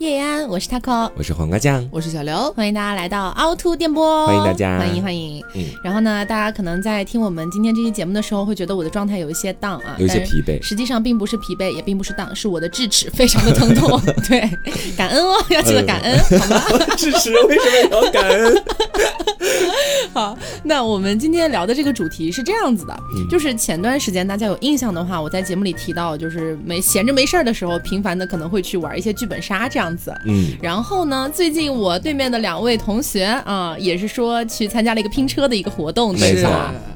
叶安，我是 taco，我是黄瓜酱，我是小刘，欢迎大家来到凹凸电波，欢迎大家，欢迎欢迎。嗯，然后呢，大家可能在听我们今天这期节目的时候，会觉得我的状态有一些 down 啊，有一些疲惫，实际上并不是疲惫，也并不是 down，是我的智齿非常的疼痛。对，感恩哦，要记得感恩，好吗？智齿为什么要感恩？好，那我们今天聊的这个主题是这样子的，就是前段时间大家有印象的话，我在节目里提到，就是没闲着没事儿的时候，频繁的可能会去玩一些剧本杀这样子。嗯，然后呢，最近我对面的两位同学啊，也是说去参加了一个拼车的一个活动，没错。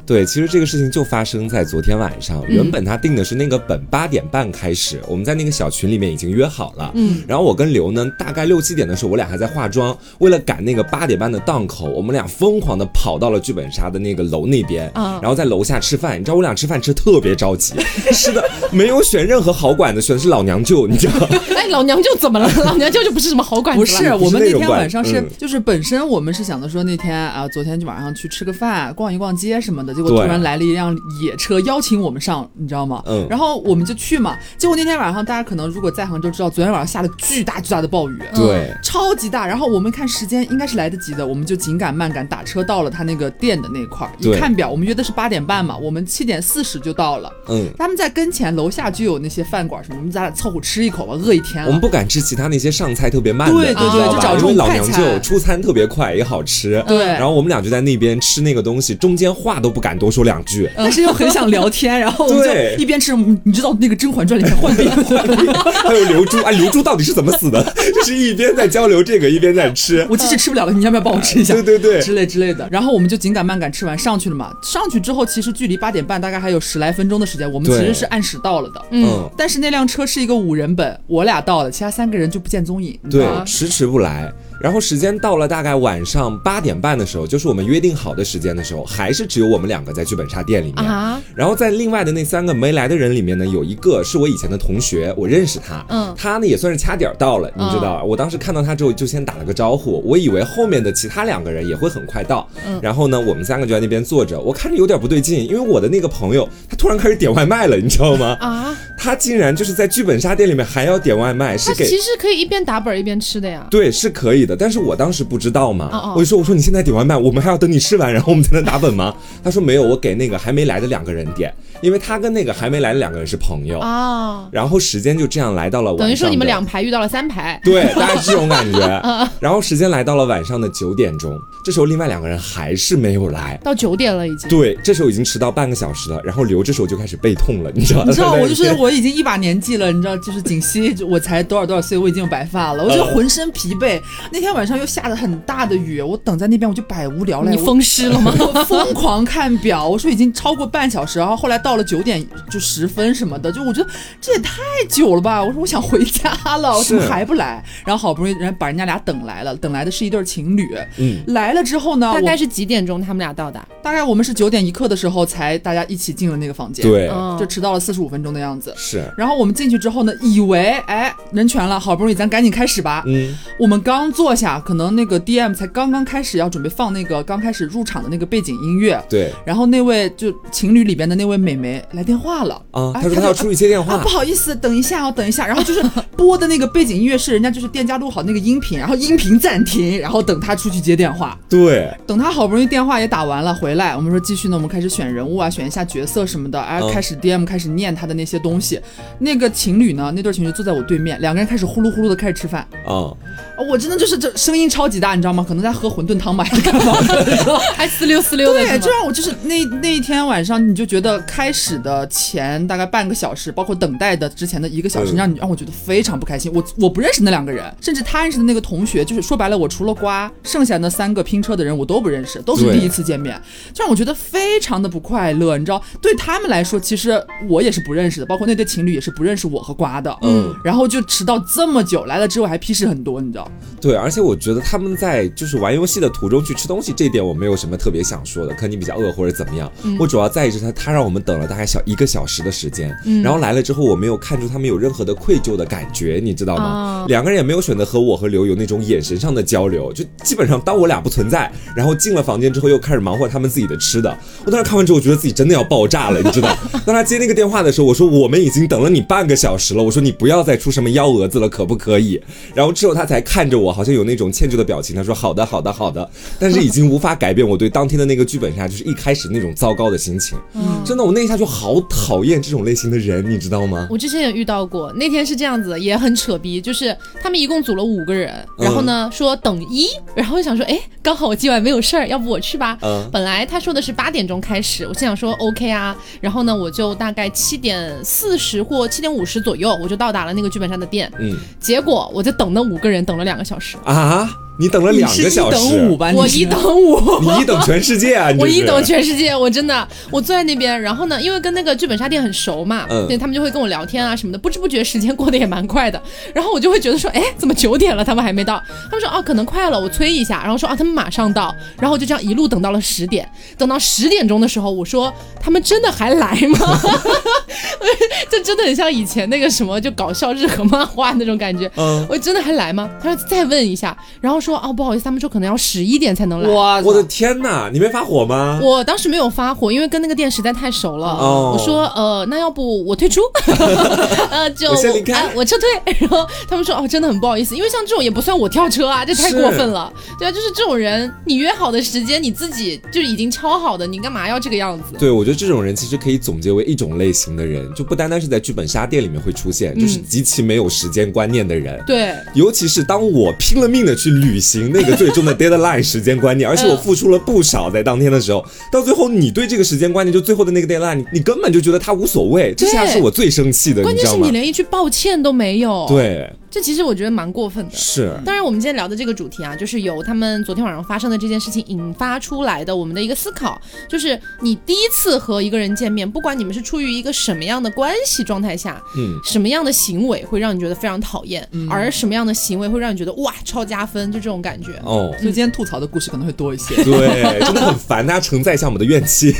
对，其实这个事情就发生在昨天晚上。原本他定的是那个本八点半开始，我们在那个小群里面已经约好了。嗯，然后我跟刘呢，大概六七点的时候，我俩还在化妆，为了赶那个八点半的档口，我们俩疯狂的跑到了剧本杀的那个楼那边，然后在楼下吃饭。你知道我俩吃饭吃特别着急，是的，没有选任何好馆子，选的是老娘舅，你知道？哎，老娘舅怎么了？老娘舅就不是什么好馆子。不是，我们那天晚上是，就是本身我们是想的说那天啊，昨天就晚上去吃个饭，逛一逛街什么的，结果突然来了一。辆野车邀请我们上，你知道吗？嗯，然后我们就去嘛。结果那天晚上，大家可能如果在杭州知道，昨天晚上下了巨大巨大的暴雨，对，超级大。然后我们看时间应该是来得及的，我们就紧赶慢赶打车到了他那个店的那块儿。一看表，我们约的是八点半嘛，我们七点四十就到了。嗯，他们在跟前楼下就有那些饭馆什么，我们咱俩凑合吃一口吧，饿一天了。我们不敢吃其他那些上菜特别慢的，对对对，就找这种老娘舅出餐特别快也好吃。对，然后我们俩就在那边吃那个东西，中间话都不敢多说两句，但是又很想。聊天，然后我们就一边吃。你知道那个《甄嬛传》里面换兵，还有刘珠啊，刘珠到底是怎么死的？就是一边在交流这个，一边在吃。我其实吃不了了，你要不要帮我吃一下？对对对，之类之类的。然后我们就紧赶慢赶吃完上去了嘛。上去之后，其实距离八点半大概还有十来分钟的时间，我们其实是按时到了的。嗯，但是那辆车是一个五人本，我俩到了，其他三个人就不见踪影。对，迟迟不来。然后时间到了，大概晚上八点半的时候，就是我们约定好的时间的时候，还是只有我们两个在剧本杀店里面。啊。然后在另外的那三个没来的人里面呢，有一个是我以前的同学，我认识他。嗯。他呢也算是掐点到了，你知道我当时看到他之后就先打了个招呼，我以为后面的其他两个人也会很快到。嗯。然后呢，我们三个就在那边坐着，我看着有点不对劲，因为我的那个朋友他突然开始点外卖了，你知道吗？啊。他竟然就是在剧本杀店里面还要点外卖，是给其实可以一边打本一边吃的呀。对，是可以的，但是我当时。不知道嘛？我就说，我说你现在点外卖，我们还要等你吃完，然后我们才能打本吗？他说没有，我给那个还没来的两个人点，因为他跟那个还没来的两个人是朋友啊。然后时间就这样来到了晚上，等于说你们两排遇到了三排，对，大概是这种感觉。然后时间来到了晚上的九点钟，这时候另外两个人还是没有来，到九点了已经。对，这时候已经迟到半个小时了。然后刘这时候就开始背痛了，你知道？你知道 我就是我已经一把年纪了，你知道，就是锦溪 我才多少多少岁，我已经有白发了，我就浑身疲惫。那天晚上又下着很大的雨。我等在那边，我就百无聊赖。你风湿了吗？我疯狂看表，我说已经超过半小时，然后后来到了九点就十分什么的，就我觉得这也太久了吧。我说我想回家了，我怎么还不来？然后好不容易人把人家俩等来了，等来的是一对情侣。嗯，来了之后呢，大概是几点钟他们俩到达？大概我们是九点一刻的时候才大家一起进了那个房间。对，就迟到了四十五分钟的样子。是。然后我们进去之后呢，以为哎人全了，好不容易咱赶紧开始吧。嗯。我们刚坐下，可能那个 DM 才刚刚开始要准备。放那个刚开始入场的那个背景音乐，对，然后那位就情侣里边的那位美眉来电话了。啊，他说她要出去接电话，不好意思，等一下哦，等一下，然后就是 播的那个背景音乐是人家就是店家录好那个音频，然后音频暂停，然后等他出去接电话，对，等他好不容易电话也打完了回来，我们说继续呢，我们开始选人物啊，选一下角色什么的，哎，开始 DM 开始念他的那些东西，那个情侣呢，那对情侣坐在我对面，两个人开始呼噜呼噜的开始吃饭。啊，我真的就是这声音超级大，你知道吗？可能在喝馄饨汤吧，还是干嘛？还呲溜呲溜的，对，就让我就是那那一天晚上，你就觉得开始的前大概半个小时，包括等待的之前的一个小时，让你让我觉得非常不开心。我我不认识那两个人，甚至他认识的那个同学，就是说白了，我除了瓜，剩下那三个拼车的人我都不认识，都是第一次见面，就让我觉得非常的不快乐。你知道，对他们来说，其实我也是不认识的，包括那对情侣也是不认识我和瓜的。嗯，然后就迟到这么久，来了之后还批示很多，你知道？对，而且我觉得他们在就是玩游戏的。途中去吃东西，这点我没有什么特别想说的，可能你比较饿或者怎么样。我主要在意是他，他让我们等等了大概小一个小时的时间，然后来了之后，我没有看出他们有任何的愧疚的感觉，你知道吗？两个人也没有选择和我和刘有那种眼神上的交流，就基本上当我俩不存在，然后进了房间之后又开始忙活他们自己的吃的。我当时看完之后，我觉得自己真的要爆炸了，你知道？当他接那个电话的时候，我说我们已经等了你半个小时了，我说你不要再出什么幺蛾子了，可不可以？然后之后他才看着我，好像有那种歉疚的表情，他说好的，好的，好的，但是已经无法改变我对当天的那个剧本杀就是一开始那种糟糕的心情。嗯，真的，我那一下就好讨厌这种类型的人，你知道吗？我之前也遇到过，那天是这样子，也很扯逼，就是他们一共组了五个人，然后呢说等一，然后就想说，哎，刚好我今晚没有事儿，要不我去吧。嗯，本来他说的是八点钟开始，我心想说 OK 啊，然后呢我就大概七点四十或七点五十左右，我就到达了那个剧本杀的店。嗯，结果我就等那五个人等了两个小时啊。你等了两个小时，我一等五，你一等全世界啊！我一等全世界，我真的，我坐在那边，然后呢，因为跟那个剧本杀店很熟嘛，对，他们就会跟我聊天啊什么的，不知不觉时间过得也蛮快的，然后我就会觉得说，哎，怎么九点了，他们还没到？他们说，哦，可能快了，我催一下，然后说，啊，他们马上到，然后就这样一路等到了十点，等到十点钟的时候，我说，他们真的还来吗？这真的很像以前那个什么，就搞笑日和漫画那种感觉，嗯，我真的还来吗？他说再问一下，然后。说哦，不好意思，他们说可能要十一点才能来。哇，我的天哪！你没发火吗？我当时没有发火，因为跟那个店实在太熟了。我说呃，那要不 我退出？呃，就我先离开，我撤退。然后他们说哦，真的很不好意思，因为像这种也不算我跳车啊，这太过分了。对啊，就是这种人，你约好的时间你自己就已经敲好的，你干嘛要这个样子？对，我觉得这种人其实可以总结为一种类型的人，就不单单是在剧本杀店里面会出现，就是极其没有时间观念的人。对，尤其是当我拼了命的去旅。履行那个最终的 deadline 时间观念，而且我付出了不少，在当天的时候，到最后你对这个时间观念，就最后的那个 deadline，你你根本就觉得他无所谓，这下是我最生气的，关键是你连一句抱歉都没有。对。这其实我觉得蛮过分的。是，当然我们今天聊的这个主题啊，就是由他们昨天晚上发生的这件事情引发出来的我们的一个思考，就是你第一次和一个人见面，不管你们是出于一个什么样的关系状态下，嗯，什么样的行为会让你觉得非常讨厌，而什么样的行为会让你觉得哇超加分，就这种感觉。哦，所以今天吐槽的故事可能会多一些。对，真的很烦，大家承载一下我们的怨气。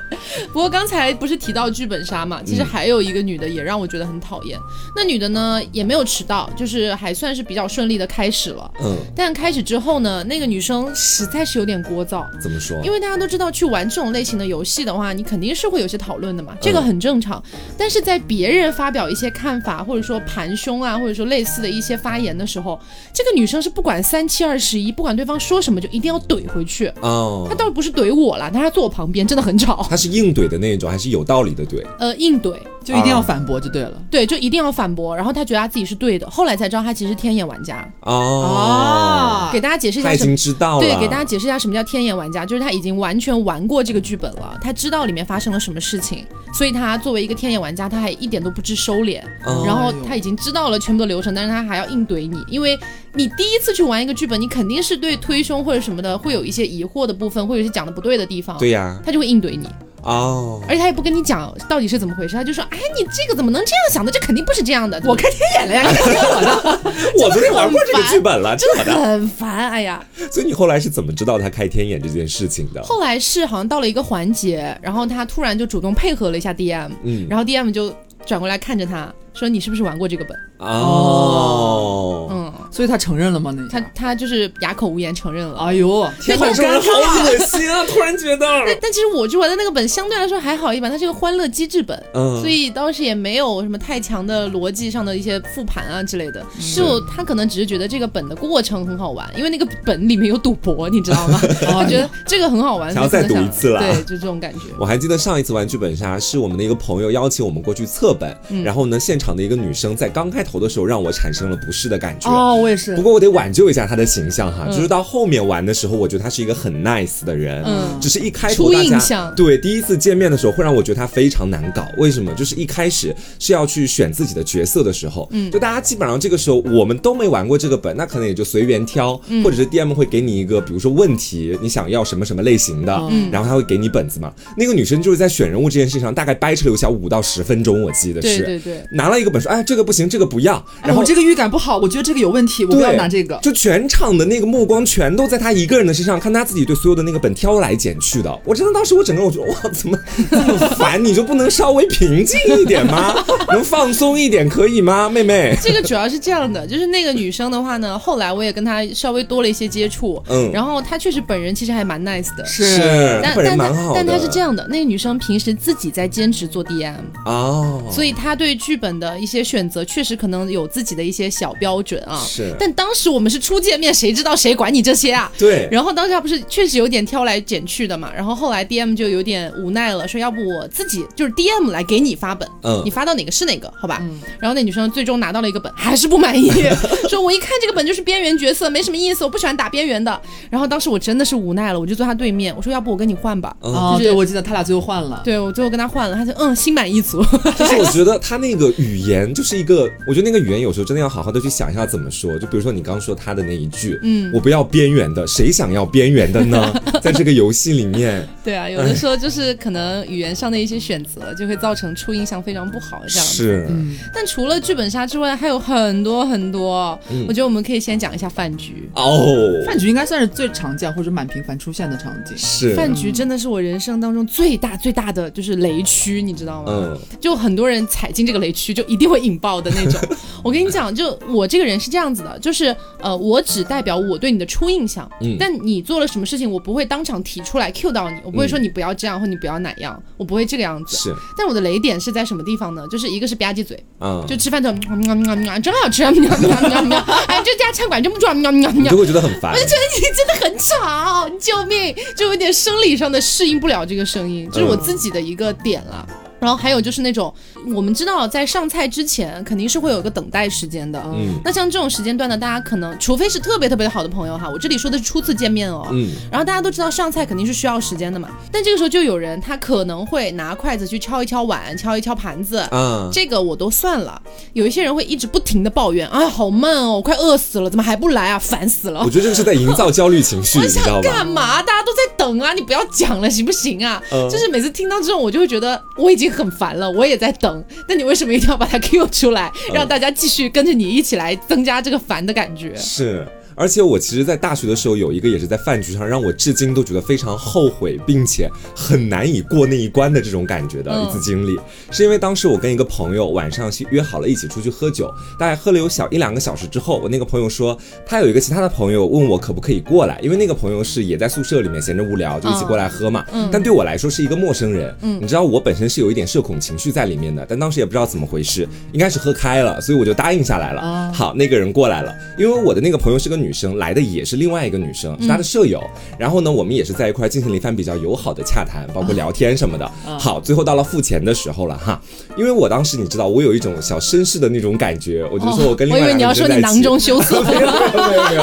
不过刚才不是提到剧本杀嘛，其实还有一个女的也让我觉得很讨厌。那女的呢也没有迟到。就是还算是比较顺利的开始了，嗯，但开始之后呢，那个女生实在是有点聒噪。怎么说？因为大家都知道，去玩这种类型的游戏的话，你肯定是会有些讨论的嘛，这个很正常。但是在别人发表一些看法，或者说盘凶啊，或者说类似的一些发言的时候，这个女生是不管三七二十一，不管对方说什么，就一定要怼回去。哦，她倒不是怼我了，但是她坐我旁边，真的很吵。她是硬怼的那种，还是有道理的怼？呃，硬怼。就一定要反驳就对了，对，就一定要反驳。然后她觉得她自己是对的，后来才知道他其实是天眼玩家哦。给大家解释一下，他已经知道了。对，给大家解释一下什么叫天眼玩家，就是他已经完全玩过这个剧本了，他知道里面发生了什么事情，所以他作为一个天眼玩家，他还一点都不知收敛。然后他已经知道了全部的流程，但是他还要硬怼你，因为你第一次去玩一个剧本，你肯定是对推胸或者什么的会有一些疑惑的部分，或者一些讲的不对的地方。对呀，他就会硬怼你。哦，而且他也不跟你讲到底是怎么回事，他就说：“哎，你这个怎么能这样想的？这肯定不是这样的。”我开天眼了呀，你听我的，我昨天玩过这个剧本了，真的很烦。哎呀，所以你后来是怎么知道他开天眼这件事情的？后来是好像到了一个环节，然后他突然就主动配合了一下 DM，嗯，然后 DM 就转过来看着他说：“你是不是玩过这个本？”哦，嗯。所以他承认了吗？那他他就是哑口无言承认了。哎呦，天哪，这人好恶心啊！突然觉得。但其实我去玩的那个本相对来说还好一点，它是个欢乐机制本，嗯，所以当时也没有什么太强的逻辑上的一些复盘啊之类的。就他可能只是觉得这个本的过程很好玩，因为那个本里面有赌博，你知道吗？他觉得这个很好玩，想要再赌一次了。对，就这种感觉。我还记得上一次玩剧本杀是我们的一个朋友邀请我们过去测本，然后呢，现场的一个女生在刚开头的时候让我产生了不适的感觉。哦。我也是，不过我得挽救一下他的形象哈，就是到后面玩的时候，我觉得他是一个很 nice 的人，嗯，只是一开头大家对第一次见面的时候会让我觉得他非常难搞，为什么？就是一开始是要去选自己的角色的时候，嗯，就大家基本上这个时候我们都没玩过这个本，那可能也就随缘挑，嗯。或者是 DM 会给你一个，比如说问题，你想要什么什么类型的，嗯，然后他会给你本子嘛。那个女生就是在选人物这件事情上大概掰扯了有小五到十分钟，我记得是，对对对，拿了一个本说，哎，这个不行，这个不要，然后这个预感不好，我觉得这个有问题。题，我不要拿这个。就全场的那个目光全都在他一个人的身上，看他自己对所有的那个本挑来拣去的。我真的当时我整个人我觉得哇，怎么这么烦？你就不能稍微平静一点吗？能放松一点可以吗，妹妹？这个主要是这样的，就是那个女生的话呢，后来我也跟她稍微多了一些接触，嗯，然后她确实本人其实还蛮 nice 的，是，但但但但她是这样的，那个女生平时自己在兼职做 DM 哦，所以她对剧本的一些选择确实可能有自己的一些小标准啊，是。但当时我们是初见面，谁知道谁管你这些啊？对。然后当时他不是确实有点挑来拣去的嘛，然后后来 DM 就有点无奈了，说要不我自己就是 DM 来给你发本，嗯，你发到哪个是哪个，好吧？嗯。然后那女生最终拿到了一个本，还是不满意，说我一看这个本就是边缘角色，没什么意思，我不喜欢打边缘的。然后当时我真的是无奈了，我就坐他对面，我说要不我跟你换吧。哦，对，我记得他俩最后换了。对，我最后跟他换了，他就嗯，心满意足。就是我觉得他那个语言就是一个，我觉得那个语言有时候真的要好好的去想一下怎么说。就比如说你刚说他的那一句，嗯，我不要边缘的，谁想要边缘的呢？在这个游戏里面。对啊，有的时候就是可能语言上的一些选择，就会造成初印象非常不好这样子。是。但除了剧本杀之外，还有很多很多。我觉得我们可以先讲一下饭局。哦，饭局应该算是最常见或者蛮频繁出现的场景。是。饭局真的是我人生当中最大最大的就是雷区，你知道吗？嗯。就很多人踩进这个雷区，就一定会引爆的那种。我跟你讲，就我这个人是这样子的，就是呃，我只代表我对你的初印象。嗯。但你做了什么事情，我不会当场提出来 Q 到你，我不会说你不要这样或你不要哪样，我不会这个样子。是。但我的雷点是在什么地方呢？就是一个是吧唧嘴，嗯，就吃饭的喵喵喵，真好吃，喵喵喵喵。哎，这家餐馆真不错，喵喵喵。就会觉得很烦。我就觉得你真的很吵，救命！就有点生理上的适应不了这个声音，这是我自己的一个点了。然后还有就是那种，我们知道在上菜之前肯定是会有一个等待时间的。嗯。那像这种时间段呢，大家可能除非是特别特别好的朋友哈，我这里说的是初次见面哦。嗯。然后大家都知道上菜肯定是需要时间的嘛，但这个时候就有人他可能会拿筷子去敲一敲碗，敲一敲盘子。嗯。这个我都算了。有一些人会一直不停的抱怨，哎，好慢哦，我快饿死了，怎么还不来啊？烦死了。我觉得这个是在营造焦虑情绪，你知道吗？干嘛？大家都在等啊，你不要讲了，行不行啊？就是每次听到这种，我就会觉得我已经。很烦了，我也在等。那你为什么一定要把它 Q 出来，让大家继续跟着你一起来增加这个烦的感觉？是。而且我其实，在大学的时候有一个也是在饭局上让我至今都觉得非常后悔，并且很难以过那一关的这种感觉的一次经历，是因为当时我跟一个朋友晚上约好了一起出去喝酒，大概喝了有小一两个小时之后，我那个朋友说他有一个其他的朋友问我可不可以过来，因为那个朋友是也在宿舍里面闲着无聊就一起过来喝嘛，嗯。但对我来说是一个陌生人，嗯你知道我本身是有一点社恐情绪在里面的，但当时也不知道怎么回事，应该是喝开了，所以我就答应下来了。好，那个人过来了，因为我的那个朋友是个女。女生来的也是另外一个女生，是她的舍友。然后呢，我们也是在一块进行了一番比较友好的洽谈，包括聊天什么的。好，最后到了付钱的时候了哈。因为我当时你知道，我有一种小绅士的那种感觉，我就说我跟另外一个女生在一起。我以为你要说你囊中羞涩。没有没有没有，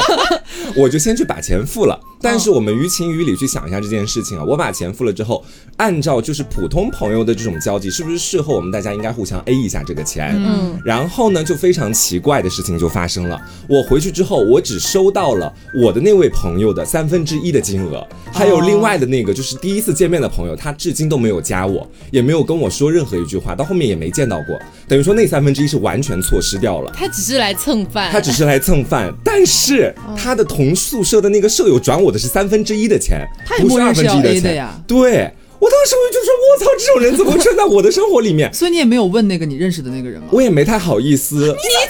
我就先去把钱付了。但是我们于情于理去想一下这件事情啊，我把钱付了之后，按照就是普通朋友的这种交际，是不是事后我们大家应该互相 A 一下这个钱？嗯。然后呢，就非常奇怪的事情就发生了。我回去之后，我只收到了我的那位朋友的三分之一的金额，还有另外的那个就是第一次见面的朋友，他至今都没有加我，也没有跟我说任何一句话，到后面也没见到过。等于说那三分之一是完全错失掉了。他只是来蹭饭。他只是来蹭饭，但是他的同宿舍的那个舍友转我的。是三分之一的钱，不是二分之一的钱呀。对我当时我就说，我操，这种人怎么会出现在我的生活里面？所以你也没有问那个你认识的那个人吗？我也没太好意思。你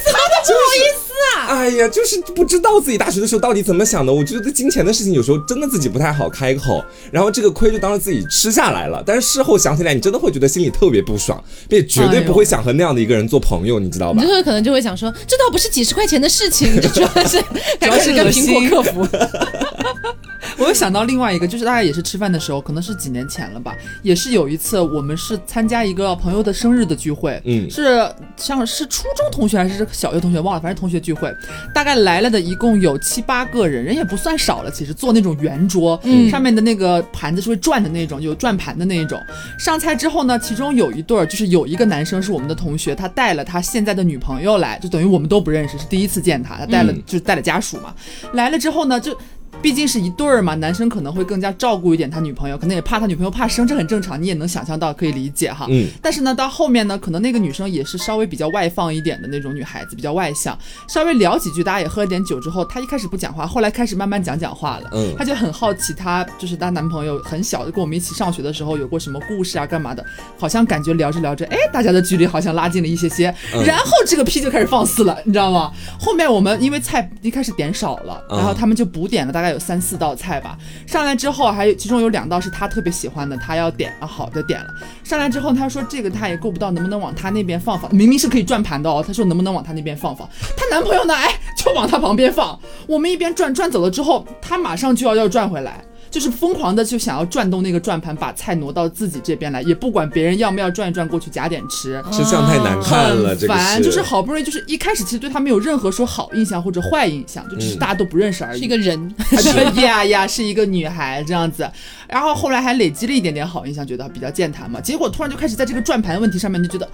怎么不好意思啊？哎呀，就是不知道自己大学的时候到底怎么想的。我觉得金钱的事情有时候真的自己不太好开口，然后这个亏就当着自己吃下来了。但是事后想起来，你真的会觉得心里特别不爽，并且绝对不会想和那样的一个人做朋友，你知道吧？你就会可能就会想说，这倒不是几十块钱的事情，这主要是主要是跟苹果客服。我又想到另外一个，就是大概也是吃饭的时候，可能是几年前了吧，也是有一次我们是参加一个朋友的生日的聚会，嗯，是像是初中同学还是小学同学忘了，反正同学聚会，大概来了的一共有七八个人，人也不算少了，其实坐那种圆桌，嗯，上面的那个盘子是会转的那种，有转盘的那一种。上菜之后呢，其中有一对儿，就是有一个男生是我们的同学，他带了他现在的女朋友来，就等于我们都不认识，是第一次见他，他带了就是带了家属嘛，来了之后呢就。毕竟是一对儿嘛，男生可能会更加照顾一点他女朋友，可能也怕他女朋友怕生，这很正常，你也能想象到，可以理解哈。嗯。但是呢，到后面呢，可能那个女生也是稍微比较外放一点的那种女孩子，比较外向，稍微聊几句，大家也喝了点酒之后，她一开始不讲话，后来开始慢慢讲讲话了。嗯。她就很好奇，她就是她男朋友很小的跟我们一起上学的时候有过什么故事啊，干嘛的？好像感觉聊着聊着，哎，大家的距离好像拉近了一些些。然后这个屁就开始放肆了，你知道吗？后面我们因为菜一开始点少了，然后他们就补点了大概有有三四道菜吧。上来之后还有其中有两道是他特别喜欢的，他要点啊，好的点了。上来之后他说这个他也够不到，能不能往他那边放放？明明是可以转盘的哦，他说能不能往他那边放放？她男朋友呢？哎，就往他旁边放。我们一边转转走了之后，他马上就要要转回来。就是疯狂的就想要转动那个转盘，把菜挪到自己这边来，也不管别人要不要转一转过去夹点吃，吃相太难看了，这个烦。就是好不容易，就是一开始其实对他没有任何说好印象或者坏印象，就只是大家都不认识而已。是一个人，呀呀，是一个女孩这样子。然后后来还累积了一点点好印象，觉得比较健谈嘛。结果突然就开始在这个转盘问题上面就觉得，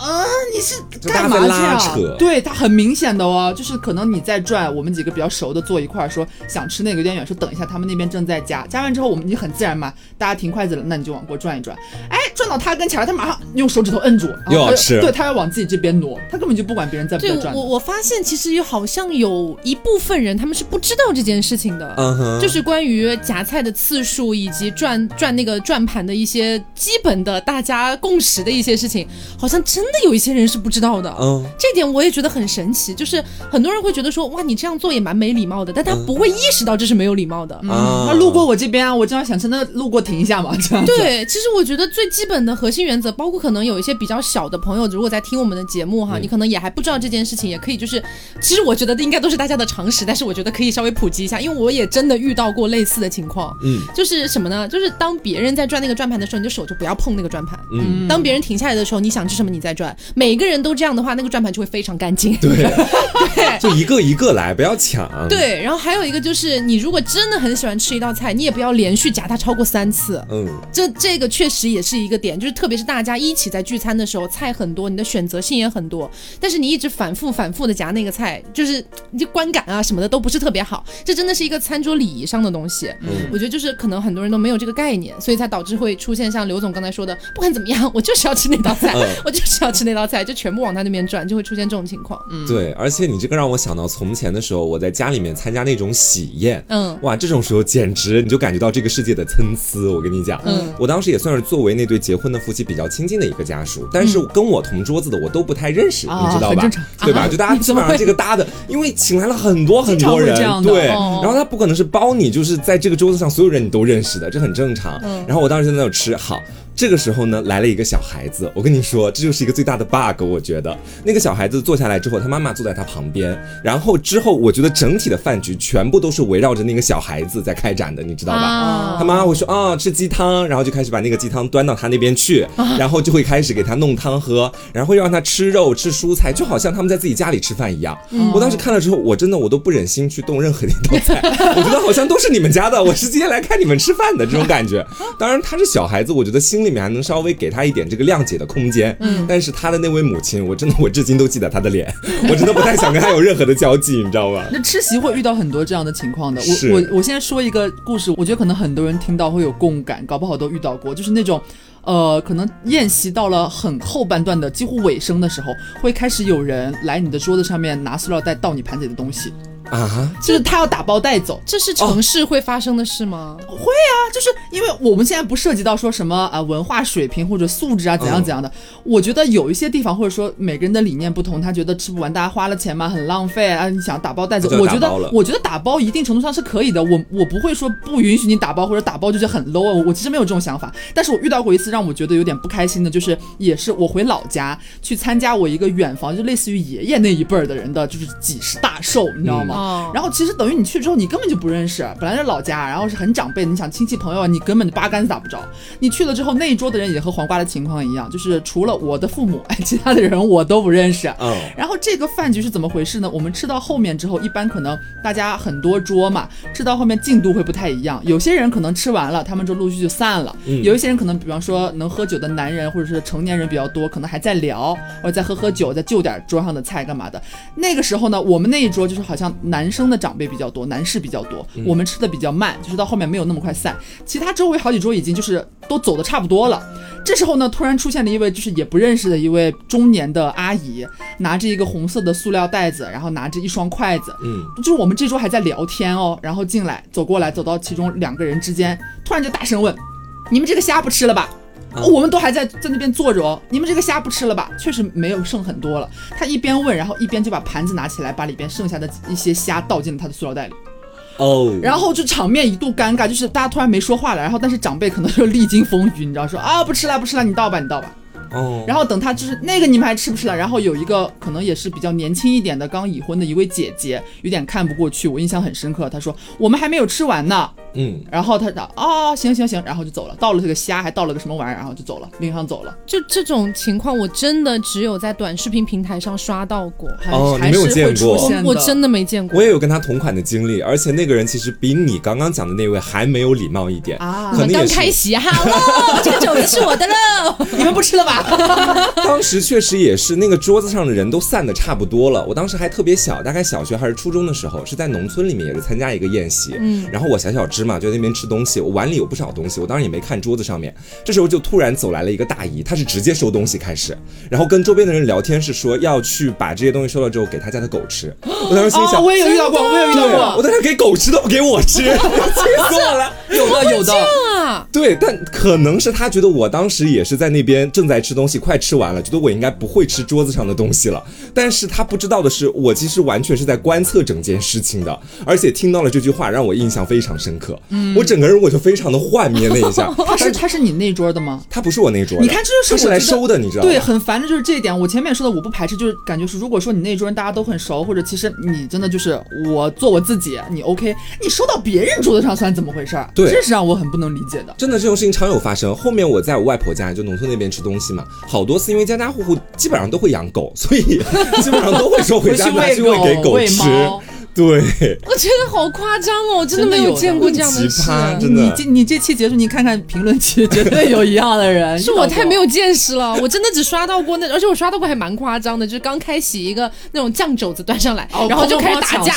啊，你是干嘛这样？对他很明显的哦，就是可能你在转，我们几个比较熟的坐一块儿说想吃那个有点远，说等一下他们那边正在夹，夹完之后我们你很自然嘛，大家停筷子了，那你就往过转一转，哎，转到他跟前了，他马上用手指头摁住，又要吃，对他要往自己这边挪，他根本就不管别人在不在转。我我发现其实有好像有一部分人他们是不知道这件事情的，嗯哼，就是关于夹菜的次数以及转转。那个转盘的一些基本的大家共识的一些事情，好像真的有一些人是不知道的。嗯，这点我也觉得很神奇。就是很多人会觉得说，哇，你这样做也蛮没礼貌的，但他不会意识到这是没有礼貌的。啊，他路过我这边啊，我正好想吃，那路过停一下嘛，这样。对，其实我觉得最基本的核心原则，包括可能有一些比较小的朋友，如果在听我们的节目哈，你可能也还不知道这件事情，也可以就是，其实我觉得应该都是大家的常识，但是我觉得可以稍微普及一下，因为我也真的遇到过类似的情况。嗯，就是什么呢？就是当别人在转那个转盘的时候，你的手就不要碰那个转盘。嗯，当别人停下来的时候，你想吃什么你再转。每个人都这样的话，那个转盘就会非常干净。对，对，就一个一个来，不要抢。对，然后还有一个就是，你如果真的很喜欢吃一道菜，你也不要连续夹它超过三次。嗯，这这个确实也是一个点，就是特别是大家一起在聚餐的时候，菜很多，你的选择性也很多，但是你一直反复反复的夹那个菜，就是你就观感啊什么的都不是特别好。这真的是一个餐桌礼仪上的东西。嗯，我觉得就是可能很多人都没有这个概念，所以才导致。会出现像刘总刚才说的，不管怎么样，我就是要吃那道菜，我就是要吃那道菜，就全部往他那边转，就会出现这种情况。嗯，对，而且你这个让我想到从前的时候，我在家里面参加那种喜宴，嗯，哇，这种时候简直你就感觉到这个世界的参差。我跟你讲，嗯，我当时也算是作为那对结婚的夫妻比较亲近的一个家属，但是跟我同桌子的我都不太认识，你知道吧？对吧？就大家基本上这个搭的，因为请来了很多很多人，对，然后他不可能是包你，就是在这个桌子上所有人你都认识的，这很正常。然后我当时。在那吃好。这个时候呢，来了一个小孩子，我跟你说，这就是一个最大的 bug。我觉得那个小孩子坐下来之后，他妈妈坐在他旁边，然后之后，我觉得整体的饭局全部都是围绕着那个小孩子在开展的，你知道吧？他妈妈会说啊，吃鸡汤，然后就开始把那个鸡汤端到他那边去，然后就会开始给他弄汤喝，然后会让他吃肉吃蔬菜，就好像他们在自己家里吃饭一样。我当时看了之后，我真的我都不忍心去动任何一道菜，我觉得好像都是你们家的，我是今天来看你们吃饭的这种感觉。当然他是小孩子，我觉得心里。里面还能稍微给他一点这个谅解的空间，嗯，但是他的那位母亲，我真的我至今都记得他的脸，我真的不太想跟他有任何的交际，你知道吗？那吃席会遇到很多这样的情况的。我我我现在说一个故事，我觉得可能很多人听到会有共感，搞不好都遇到过，就是那种，呃，可能宴席到了很后半段的几乎尾声的时候，会开始有人来你的桌子上面拿塑料袋倒你盘子里的东西。啊，就是他要打包带走，这是城市会发生的事吗？会啊，就是因为我们现在不涉及到说什么啊文化水平或者素质啊怎样怎样的。我觉得有一些地方或者说每个人的理念不同，他觉得吃不完，大家花了钱嘛，很浪费啊。你想打包带走，我觉得我觉得打包一定程度上是可以的。我我不会说不允许你打包或者打包就是很 low。我其实没有这种想法，但是我遇到过一次让我觉得有点不开心的，就是也是我回老家去参加我一个远房，就类似于爷爷那一辈儿的人的就是几十大寿，你知道吗？然后其实等于你去之后，你根本就不认识，本来是老家，然后是很长辈，你想亲戚朋友啊，你根本就八竿子打不着。你去了之后，那一桌的人也和黄瓜的情况一样，就是除了我的父母，哎，其他的人我都不认识。嗯。然后这个饭局是怎么回事呢？我们吃到后面之后，一般可能大家很多桌嘛，吃到后面进度会不太一样。有些人可能吃完了，他们就陆续就散了。嗯。有一些人可能，比方说能喝酒的男人或者是成年人比较多，可能还在聊，或者在喝喝酒，再就点桌上的菜干嘛的。那个时候呢，我们那一桌就是好像男生的长辈比较多，男士比较多，我们吃的比较慢，就是到后面没有那么快散。其他周围好几桌已经就是都走的差不多了。这时候呢，突然出现了一位就是也不认识的一位中年的阿姨，拿着一个红色的塑料袋子，然后拿着一双筷子，嗯，就是我们这桌还在聊天哦，然后进来走过来，走到其中两个人之间，突然就大声问：“你们这个虾不吃了吧？”我们都还在在那边坐着哦，你们这个虾不吃了吧？确实没有剩很多了。他一边问，然后一边就把盘子拿起来，把里边剩下的一些虾倒进了他的塑料袋里。哦，然后就场面一度尴尬，就是大家突然没说话了。然后但是长辈可能就历经风雨，你知道说啊不吃了不吃了，你倒吧你倒吧。哦，然后等他就是那个你们还吃不吃了？然后有一个可能也是比较年轻一点的刚已婚的一位姐姐，有点看不过去，我印象很深刻。她说我们还没有吃完呢。嗯，然后他讲哦，行行行，然后就走了。倒了这个虾，还倒了个什么玩意儿，然后就走了，领上走了。就这种情况，我真的只有在短视频平台上刷到过，哦，你没有见过，我真的没见过。我也有跟他同款的经历，而且那个人其实比你刚刚讲的那位还没有礼貌一点啊。可能刚开席哈喽，这个肘子是我的喽，你们不吃了吧？当时确实也是，那个桌子上的人都散的差不多了。我当时还特别小，大概小学还是初中的时候，是在农村里面也是参加一个宴席，嗯，然后我小小只。嘛，就在那边吃东西，我碗里有不少东西，我当时也没看桌子上面。这时候就突然走来了一个大姨，她是直接收东西开始，然后跟周边的人聊天，是说要去把这些东西收了之后给他家的狗吃。我当时心想，我也有遇到过，我也有遇到过，我当时给狗吃都不给我吃，气死我了。有的有的，对，但可能是他觉得我当时也是在那边正在吃东西，快吃完了，觉得我应该不会吃桌子上的东西了。但是他不知道的是，我其实完全是在观测整件事情的，而且听到了这句话，让我印象非常深刻。嗯，我整个人我就非常的幻灭了一下。他是他是你那桌的吗？他不是我那桌。你看，这就是他是来收的，你知道吗？对，很烦的就是这一点。我前面说的我不排斥，就是感觉是，如果说你那桌人大家都很熟，或者其实你真的就是我做我自己，你 OK，你收到别人桌子上算怎么回事？对，这是让我很不能理解的。真的这种事情常有发生。后面我在我外婆家，就农村那边吃东西嘛，好多次因为家家户户基本上都会养狗，所以基本上都会说回家拿去喂给狗吃。对，我觉得好夸张哦，真的没有见过这样的事。真的，你这你这期结束，你看看评论区，绝对有一样的人。是我太没有见识了，我真的只刷到过那，而且我刷到过还蛮夸张的，就是刚开洗一个那种酱肘子端上来，然后就开始打架，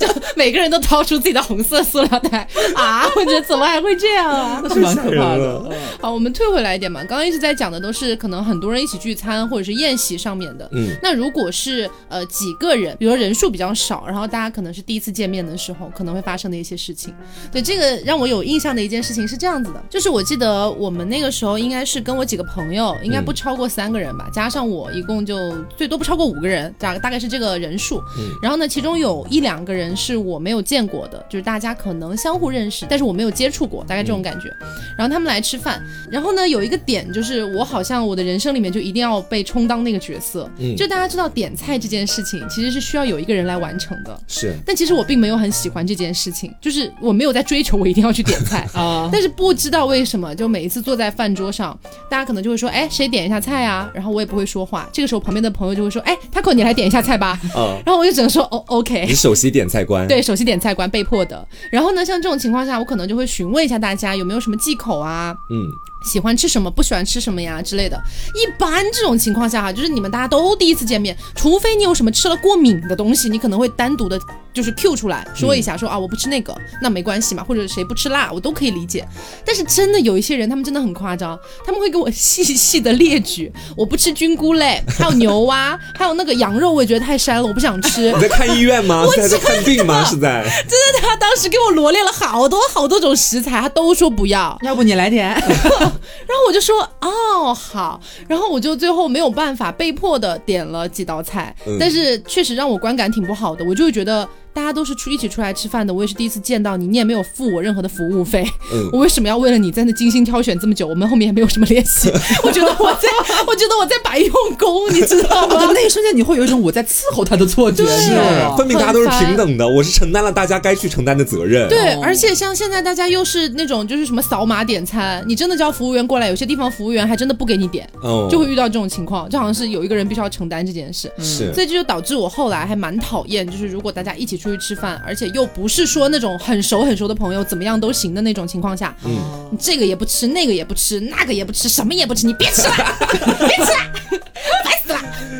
就 就每个人都掏出自己的红色塑料袋 啊！我觉得怎么还会这样啊？那是蛮可怕的。好，我们退回来一点嘛，刚刚一直在讲的都是可能很多人一起聚餐或者是宴席上面的。嗯，那如果是呃几个人，比如人数比较少。然后大家可能是第一次见面的时候，可能会发生的一些事情。对这个让我有印象的一件事情是这样子的，就是我记得我们那个时候应该是跟我几个朋友，应该不超过三个人吧，加上我一共就最多不超过五个人，大大概是这个人数。然后呢，其中有一两个人是我没有见过的，就是大家可能相互认识，但是我没有接触过，大概这种感觉。然后他们来吃饭，然后呢有一个点就是我好像我的人生里面就一定要被充当那个角色，就大家知道点菜这件事情其实是需要有一个人来完成。成的是，但其实我并没有很喜欢这件事情，就是我没有在追求我一定要去点菜 啊。但是不知道为什么，就每一次坐在饭桌上，大家可能就会说，哎，谁点一下菜啊？然后我也不会说话。这个时候旁边的朋友就会说，哎，Taco，你来点一下菜吧。嗯，然后我就只能说，哦，OK。你首席点菜官，对，首席点菜官被迫的。然后呢，像这种情况下，我可能就会询问一下大家有没有什么忌口啊？嗯。喜欢吃什么，不喜欢吃什么呀之类的。一般这种情况下哈，就是你们大家都第一次见面，除非你有什么吃了过敏的东西，你可能会单独的，就是 Q 出来说一下，说啊我不吃那个，那没关系嘛，或者谁不吃辣，我都可以理解。但是真的有一些人，他们真的很夸张，他们会给我细细的列举，我不吃菌菇类，还有牛蛙，还有那个羊肉，我也觉得太膻了，我不想吃。你在看医院吗？在在看病吗？是在？真的，他当时给我罗列了好多好多种食材，他都说不要，要不你来点。然后我就说哦好，然后我就最后没有办法，被迫的点了几道菜，但是确实让我观感挺不好的，我就觉得。大家都是出一起出来吃饭的，我也是第一次见到你，你也没有付我任何的服务费，我为什么要为了你在那精心挑选这么久？我们后面也没有什么联系，我觉得我在，我觉得我在白用功，你知道吗？那一瞬间你会有一种我在伺候他的错觉，是分明大家都是平等的，我是承担了大家该去承担的责任。对，而且像现在大家又是那种就是什么扫码点餐，你真的叫服务员过来，有些地方服务员还真的不给你点，就会遇到这种情况，就好像是有一个人必须要承担这件事，是，所以这就导致我后来还蛮讨厌，就是如果大家一起出去吃饭，而且又不是说那种很熟很熟的朋友，怎么样都行的那种情况下，嗯，你这个也不吃，那个也不吃，那个也不吃，什么也不吃，你别吃了，别吃了。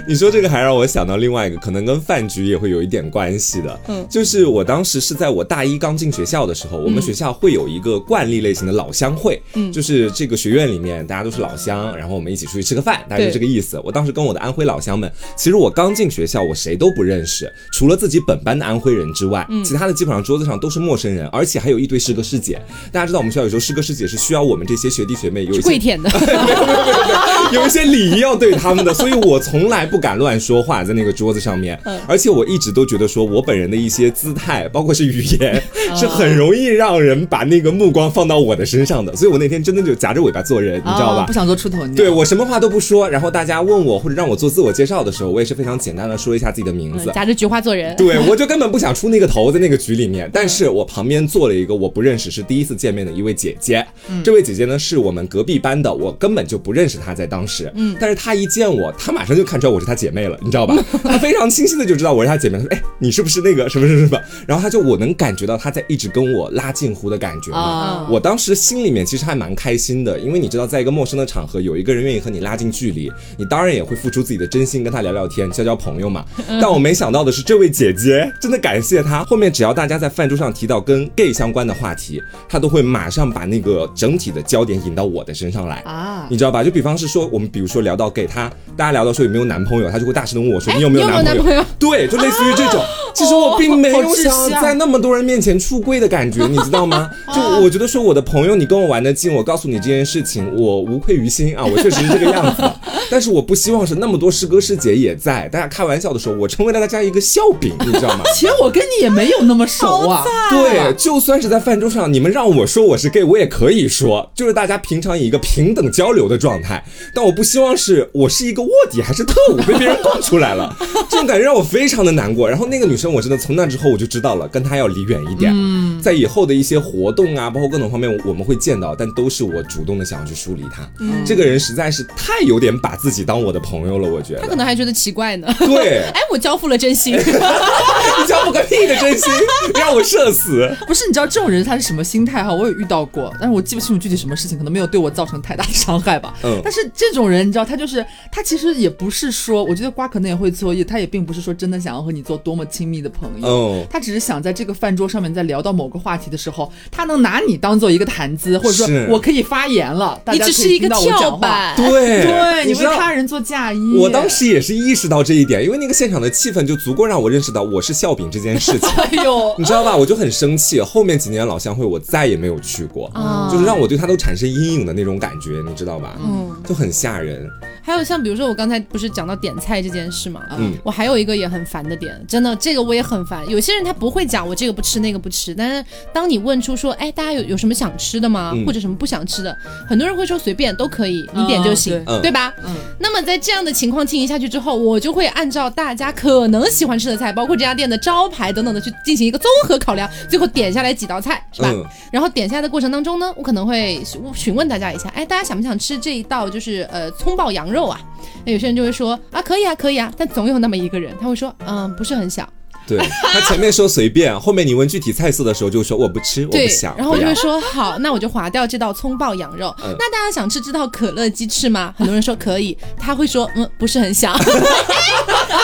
你说这个还让我想到另外一个，可能跟饭局也会有一点关系的。嗯，就是我当时是在我大一刚进学校的时候，我们学校会有一个惯例类型的老乡会，嗯，就是这个学院里面大家都是老乡，然后我们一起出去吃个饭，大概就这个意思。我当时跟我的安徽老乡们，其实我刚进学校，我谁都不认识，除了自己本班的安徽人之外，其他的基本上桌子上都是陌生人，而且还有一堆师哥师姐。大家知道我们学校有时候师哥师姐是需要我们这些学弟学妹有一些跪舔的，没有没有没有，有一些礼仪要对他们的，所以我从来不敢。敢乱说话在那个桌子上面，而且我一直都觉得说我本人的一些姿态，包括是语言，是很容易让人把那个目光放到我的身上的。所以我那天真的就夹着尾巴做人，你知道吧？不想做出头鸟。对我什么话都不说，然后大家问我或者让我做自我介绍的时候，我也是非常简单的说一下自己的名字，夹着菊花做人。对我就根本不想出那个头在那个局里面。但是我旁边坐了一个我不认识，是第一次见面的一位姐姐。这位姐姐呢是我们隔壁班的，我根本就不认识她在当时。嗯，但是她一见我，她马上就看出来我是她姐妹了，你知道吧？她非常清晰的就知道我是她姐妹，她说：“哎，你是不是那个什么什么什么？”然后她就我能感觉到她在一直跟我拉近乎的感觉嘛。我当时心里面其实还蛮开心的，因为你知道，在一个陌生的场合，有一个人愿意和你拉近距离，你当然也会付出自己的真心跟他聊聊天、交交朋友嘛。但我没想到的是，这位姐姐真的感谢她，后面只要大家在饭桌上提到跟 gay 相关的话题，她都会马上把那个整体的焦点引到我的身上来啊。你知道吧？就比方是说，我们比如说聊到 gay，她大家聊到说有没有男朋友，他就会大声的问我说。你有没有男朋友？对，就类似于这种。其实我并没有想在那么多人面前出柜的感觉，你知道吗？就我觉得说我的朋友，你跟我玩的近，我告诉你这件事情，我无愧于心啊，我确实是这个 样子。但是我不希望是那么多师哥师姐也在，大家开玩笑的时候，我成为了大家一个笑柄，你知道吗？其实我跟你也没有那么熟啊。对，就算是在饭桌上，你们让我说我是 gay，我也可以说，就是大家平常以一个平等交流的状态。但我不希望是我是一个卧底还是特务被别人供出来了，这种感觉让我非常的难过。然后那个女生，我真的从那之后我就知道了，跟她要离远一点。嗯，在以后的一些活动啊，包括各种方面，我们会见到，但都是我主动的想要去疏离她。嗯，这个人实在是太有点把。自己当我的朋友了，我觉得他可能还觉得奇怪呢。对，哎，我交付了真心，你交付个屁的真心，让我社死。不是，你知道这种人他是什么心态哈？我有遇到过，但是我记不清楚具体什么事情，可能没有对我造成太大的伤害吧。嗯。但是这种人，你知道，他就是他其实也不是说，我觉得瓜可能也会错意，他也并不是说真的想要和你做多么亲密的朋友。哦。他只是想在这个饭桌上面，在聊到某个话题的时候，他能拿你当做一个谈资，或者说我可以发言了，你只是一个跳板。对对，你。为他人做嫁衣，我当时也是意识到这一点，因为那个现场的气氛就足够让我认识到我是笑柄这件事情。哎呦，你知道吧？我就很生气。后面几年老乡会我再也没有去过，就是让我对他都产生阴影的那种感觉，你知道吧？嗯，就很吓人。还有像比如说我刚才不是讲到点菜这件事嘛？嗯，我还有一个也很烦的点，真的这个我也很烦。有些人他不会讲我这个不吃那个不吃，但是当你问出说，哎，大家有有什么想吃的吗？或者什么不想吃的，很多人会说随便都可以，你点就行，对吧？嗯。那么在这样的情况进行下去之后，我就会按照大家可能喜欢吃的菜，包括这家店的招牌等等的去进行一个综合考量，最后点下来几道菜，是吧？然后点下来的过程当中呢，我可能会询问大家一下，哎，大家想不想吃这一道就是呃葱爆羊肉啊？那有些人就会说啊，可以啊，可以啊，但总有那么一个人他会说，嗯，不是很想。对他前面说随便，后面你问具体菜色的时候就说我不吃，我不想。然后我就会说好，那我就划掉这道葱爆羊肉。那大家想吃这道可乐鸡翅吗？很多人说可以，他会说嗯，不是很想。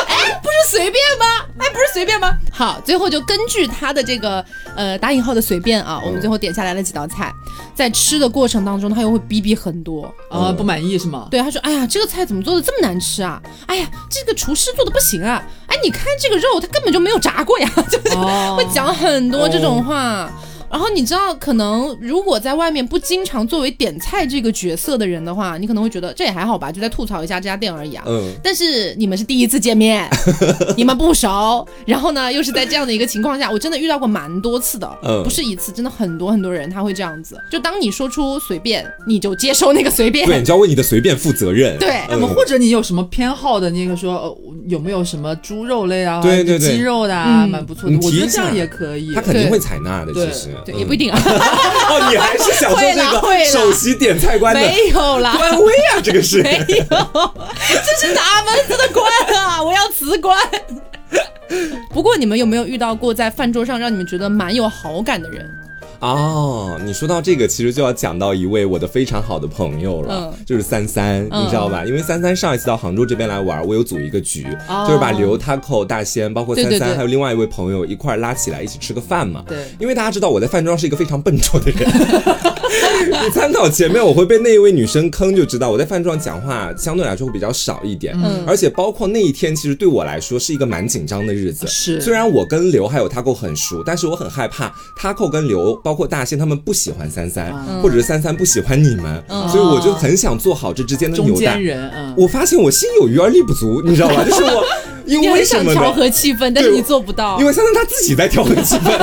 哎，不是随便吗？哎，不是随便吗？好，最后就根据他的这个呃打引号的随便啊，我们最后点下来了几道菜，在吃的过程当中，他又会逼逼很多啊，不满意是吗？对，他说哎呀，这个菜怎么做的这么难吃啊？哎呀，这个厨师做的不行啊！哎，你看这个肉，它根本就没有炸过呀，就是会讲很多这种话。然后你知道，可能如果在外面不经常作为点菜这个角色的人的话，你可能会觉得这也还好吧，就在吐槽一下这家店而已啊。嗯。但是你们是第一次见面，你们不熟，然后呢又是在这样的一个情况下，我真的遇到过蛮多次的，不是一次，真的很多很多人他会这样子。就当你说出随便，你就接受那个随便，对，你就要为你的随便负责任。对，那么或者你有什么偏好的那个说呃有没有什么猪肉类啊，对对对，鸡肉的啊，蛮不错的，我觉得这样也可以。他肯定会采纳的，其实对也不一定啊。哦，你还是想做这个首席点菜官的？没有啦，官威啊，这个是没有，这是哪门子的官啊？我要辞官。不过你们有没有遇到过在饭桌上让你们觉得蛮有好感的人？哦，你说到这个，其实就要讲到一位我的非常好的朋友了，就是三三，你知道吧？因为三三上一次到杭州这边来玩，我有组一个局，就是把刘、Taco、大仙，包括三三，还有另外一位朋友一块拉起来一起吃个饭嘛。对，因为大家知道我在饭桌上是一个非常笨拙的人。你参考前面我会被那一位女生坑，就知道我在饭桌上讲话相对来说会比较少一点。嗯，而且包括那一天，其实对我来说是一个蛮紧张的日子。是，虽然我跟刘还有 Taco 很熟，但是我很害怕 Taco 跟刘，包括大仙他们不喜欢三三，或者是三三不喜欢你们，所以我就很想做好这之间的中间人。嗯，我发现我心有余而力不足，你知道吧？就是我。因为什么调和气氛，但是你做不到。因为三三他自己在调和气氛，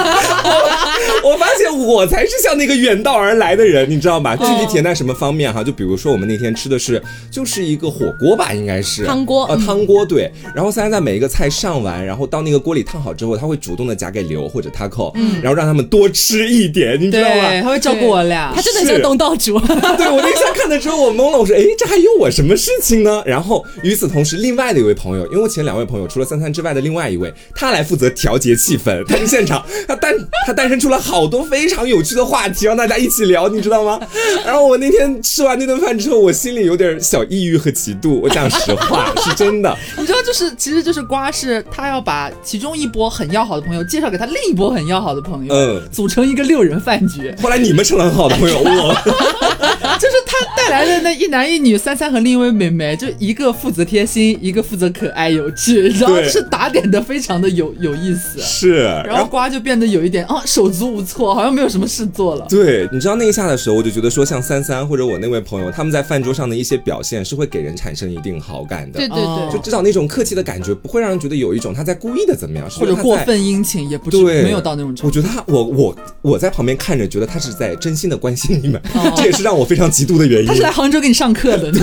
我发现我才是像那个远道而来的人，你知道吧？具体体现在什么方面哈？就比如说我们那天吃的是就是一个火锅吧，应该是汤锅呃汤锅对。然后三三在每一个菜上完，然后到那个锅里烫好之后，他会主动的夹给刘或者他扣，然后让他们多吃一点，你知道吗？他会照顾我俩，他真的像东道主。对我那天看的时候我懵了，我说哎，这还有我什么事情呢？然后与此同时，另外的一位朋友，因为我请两位。朋友除了三三之外的另外一位，他来负责调节气氛。他是现场，他诞他诞生出了好多非常有趣的话题，让大家一起聊，你知道吗？然后我那天吃完那顿饭之后，我心里有点小抑郁和嫉妒。我讲实话，是真的。你知道，就是其实就是瓜是他要把其中一波很要好的朋友介绍给他另一波很要好的朋友，嗯，组成一个六人饭局。后来你们成了很好的朋友，我就是他带来的那一男一女，三三和另一位美眉，就一个负责贴心，一个负责可爱有趣。然后是打点的非常的有有意思，是，然后瓜就变得有一点啊手足无措，好像没有什么事做了。对，你知道那一下的时候，我就觉得说像三三或者我那位朋友，他们在饭桌上的一些表现是会给人产生一定好感的。对对对，就至少那种客气的感觉不会让人觉得有一种他在故意的怎么样，或者过分殷勤也不是没有到那种程度。我觉得他我我我在旁边看着，觉得他是在真心的关心你们，这也是让我非常嫉妒的原因。他是来杭州给你上课的，对，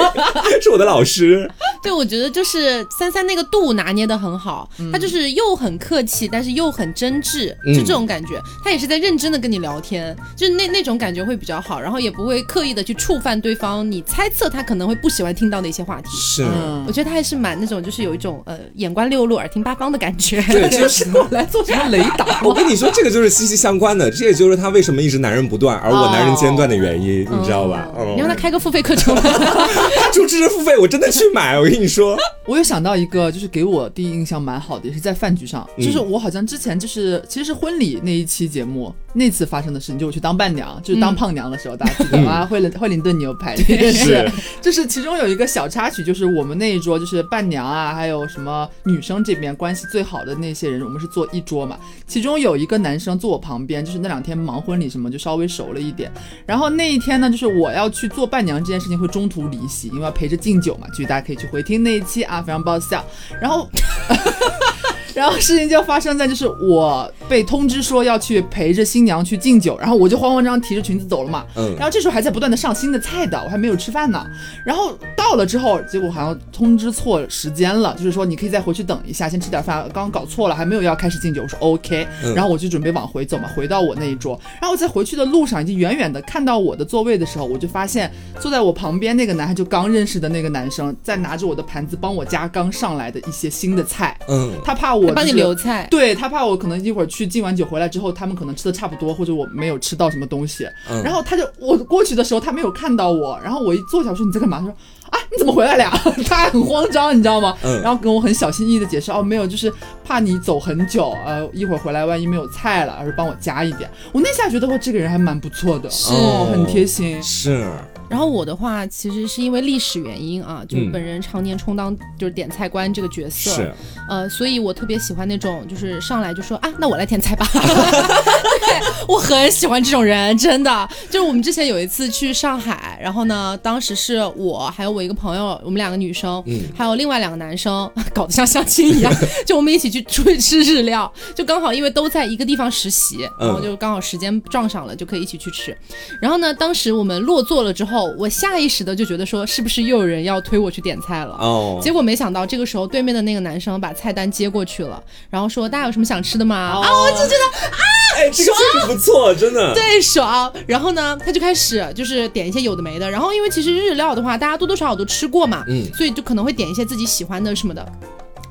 是我的老师。对，我觉得就是三三那个度拿捏的很好，他就是又很客气，但是又很真挚，就这种感觉。他也是在认真的跟你聊天，就是那那种感觉会比较好，然后也不会刻意的去触犯对方。你猜测他可能会不喜欢听到的一些话题。是，我觉得他还是蛮那种，就是有一种呃眼观六路，耳听八方的感觉。对，就是我来做什么雷达？我跟你说，这个就是息息相关的，这也就是他为什么一直男人不断，而我男人间断的原因，你知道吧？你让他开个付费课程，他出知识付费，我真的去买。我跟你说。我有想到一个，就是给我第一印象蛮好的，也是在饭局上，就是我好像之前就是其实是婚礼那一期节目那次发生的事情，就我去当伴娘，就是当胖娘的时候，大家记得吗？惠灵惠灵顿牛排，是，就是其中有一个小插曲，就是我们那一桌就是伴娘啊，还有什么女生这边关系最好的那些人，我们是坐一桌嘛，其中有一个男生坐我旁边，就是那两天忙婚礼什么，就稍微熟了一点，然后那一天呢，就是我要去做伴娘这件事情会中途离席，因为要陪着敬酒嘛，就大家可以去回听那一期。啊，非常爆笑，然后。然后事情就发生在就是我被通知说要去陪着新娘去敬酒，然后我就慌慌张张提着裙子走了嘛。嗯。然后这时候还在不断的上新的菜的，我还没有吃饭呢。然后到了之后，结果好像通知错时间了，就是说你可以再回去等一下，先吃点饭。刚刚搞错了，还没有要开始敬酒。我说 OK。然后我就准备往回走嘛，回到我那一桌。然后我在回去的路上，已经远远的看到我的座位的时候，我就发现坐在我旁边那个男孩，就刚认识的那个男生，在拿着我的盘子帮我夹刚上来的一些新的菜。嗯。他怕我。我帮你留菜，对他怕我可能一会儿去敬完酒回来之后，他们可能吃的差不多，或者我没有吃到什么东西。然后他就我过去的时候，他没有看到我，然后我一坐下说你在干嘛？他说啊你怎么回来了？他还很慌张，你知道吗？然后跟我很小心翼翼的解释哦没有，就是怕你走很久，呃一会儿回来万一没有菜了，而是帮我加一点。我那下觉得我这个人还蛮不错的，是很贴心，是。然后我的话，其实是因为历史原因啊，就是本人常年充当就是点菜官这个角色，是，呃，所以我特别喜欢那种就是上来就说啊，那我来点菜吧，对我很喜欢这种人，真的。就是我们之前有一次去上海，然后呢，当时是我还有我一个朋友，我们两个女生，嗯，还有另外两个男生，搞得像相亲一样，就我们一起去出去吃日料，就刚好因为都在一个地方实习，然后就刚好时间撞上了，就可以一起去吃。然后呢，当时我们落座了之后。我下意识的就觉得说，是不是又有人要推我去点菜了？哦，结果没想到这个时候对面的那个男生把菜单接过去了，然后说大家有什么想吃的吗？啊，我就觉得啊，哎，这个确实不错，真的，对，爽。然后呢，他就开始就是点一些有的没的，然后因为其实日料的话，大家多多少少都吃过嘛，嗯，所以就可能会点一些自己喜欢的什么的。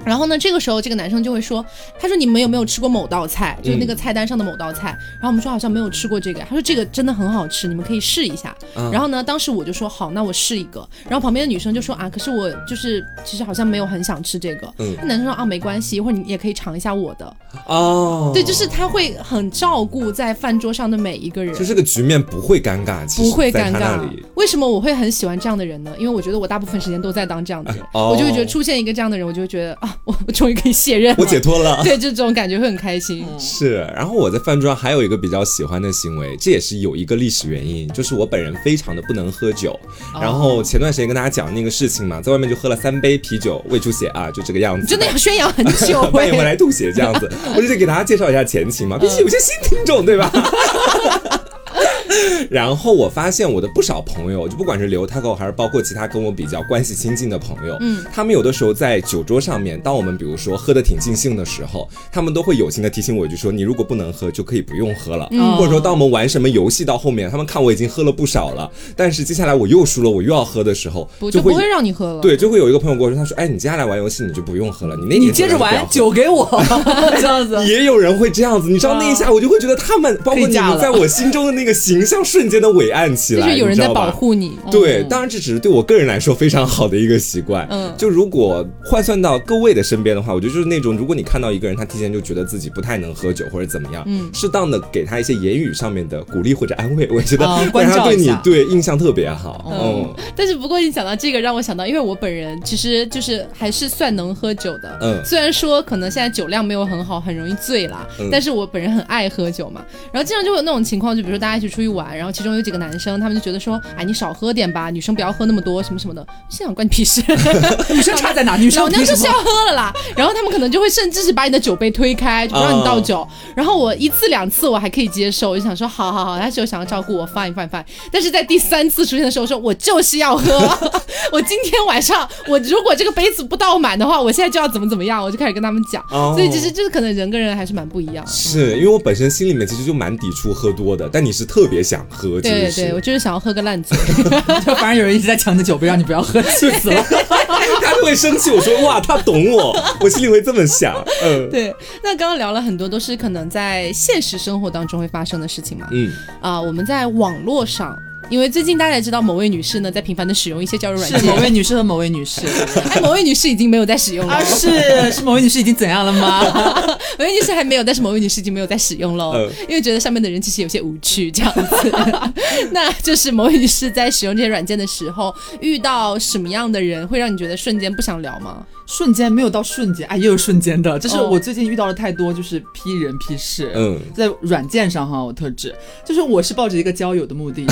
然后呢，这个时候这个男生就会说：“他说你们有没有吃过某道菜？就是那个菜单上的某道菜。”然后我们说好像没有吃过这个。他说这个真的很好吃，你们可以试一下。然后呢，当时我就说好，那我试一个。然后旁边的女生就说啊，可是我就是其实好像没有很想吃这个。那男生说啊，没关系，一会儿你也可以尝一下我的。哦，对，就是他会很照顾在饭桌上的每一个人，就这个局面不会尴尬，不会尴尬。为什么我会很喜欢这样的人呢？因为我觉得我大部分时间都在当这样的人，我就会觉得出现一个这样的人，我就会觉得啊，我我终于可以卸任，我解脱了。对，这种感觉会很开心。是，然后我在饭桌上还有一个比较喜欢的行为，这也是有一个历史原因，就是我本人非常的不能喝酒。然后前段时间跟大家讲那个事情嘛，在外面就喝了三杯啤酒，胃出血啊，就这个样子。真的要宣扬很久，半夜回来吐血这样子，我就得给大家介绍一下前情嘛，毕竟有些新听众对吧？然后我发现我的不少朋友，就不管是刘太后还是包括其他跟我比较关系亲近的朋友，嗯，他们有的时候在酒桌上面，当我们比如说喝的挺尽兴的时候，他们都会友情的提醒我，一句说你如果不能喝，就可以不用喝了，或者说当我们玩什么游戏到后面，他们看我已经喝了不少了，但是接下来我又输了，我又要喝的时候，就不会让你喝了，对，就会有一个朋友跟我说，他说，哎，你接下来玩游戏你就不用喝了，你那你接着玩，酒给我，这样子，也有人会这样子，你知道那一下我就会觉得他们，包括你们在我心中的那个形象瞬间的伟岸起来，就是有人在保护你。对，当然这只是对我个人来说非常好的一个习惯。嗯，就如果换算到各位的身边的话，我觉得就是那种，如果你看到一个人他提前就觉得自己不太能喝酒或者怎么样，嗯，适当的给他一些言语上面的鼓励或者安慰，我觉得让他对你对印象特别好。嗯，但是不过你讲到这个，让我想到，因为我本人其实就是还是算能喝酒的。嗯，虽然说可能现在酒量没有很好，很容易醉啦，但是我本人很爱喝酒嘛。然后经常就会有那种情况，就比如说大家一起出去玩，然后其中有几个男生，他们就觉得说，哎，你少喝点吧，女生不要喝那么多，什么什么的。心想关你屁事，女生差在哪？女生老娘就是要喝了啦。然后他们可能就会甚至是把你的酒杯推开，就不让你倒酒。然后我一次两次我还可以接受，我就想说，好好好，他是有想要照顾我，fine fine fine。但是在第三次出现的时候，说我就是要喝，我今天晚上我如果这个杯子不倒满的话，我现在就要怎么怎么样，我就开始跟他们讲。所以其实就是可能人跟人还是蛮不一样。是因为我本身心里面其实就蛮抵触喝多的，但你是特别想喝，对对，我就是想要喝个烂醉。就反正有人一直在抢着酒杯，让你不要喝，气死了。他就会生气。我说哇，他懂我，我心里会这么想。嗯，对。那刚刚聊了很多，都是可能在现实生活当中会发生的事情嘛。嗯啊，我们在网络上。因为最近大家也知道某位女士呢在频繁的使用一些交友软件，是某位女士和某位女士，哎，某位女士已经没有在使用了，是是某位女士已经怎样了吗？某位女士还没有，但是某位女士已经没有在使用喽，因为觉得上面的人其实有些无趣这样子。那就是某位女士在使用这些软件的时候，遇到什么样的人会让你觉得瞬间不想聊吗？瞬间没有到瞬间，哎，也有瞬间的，就是我最近遇到了太多，就是批人批事。嗯，在软件上哈，我特指，就是我是抱着一个交友的目的，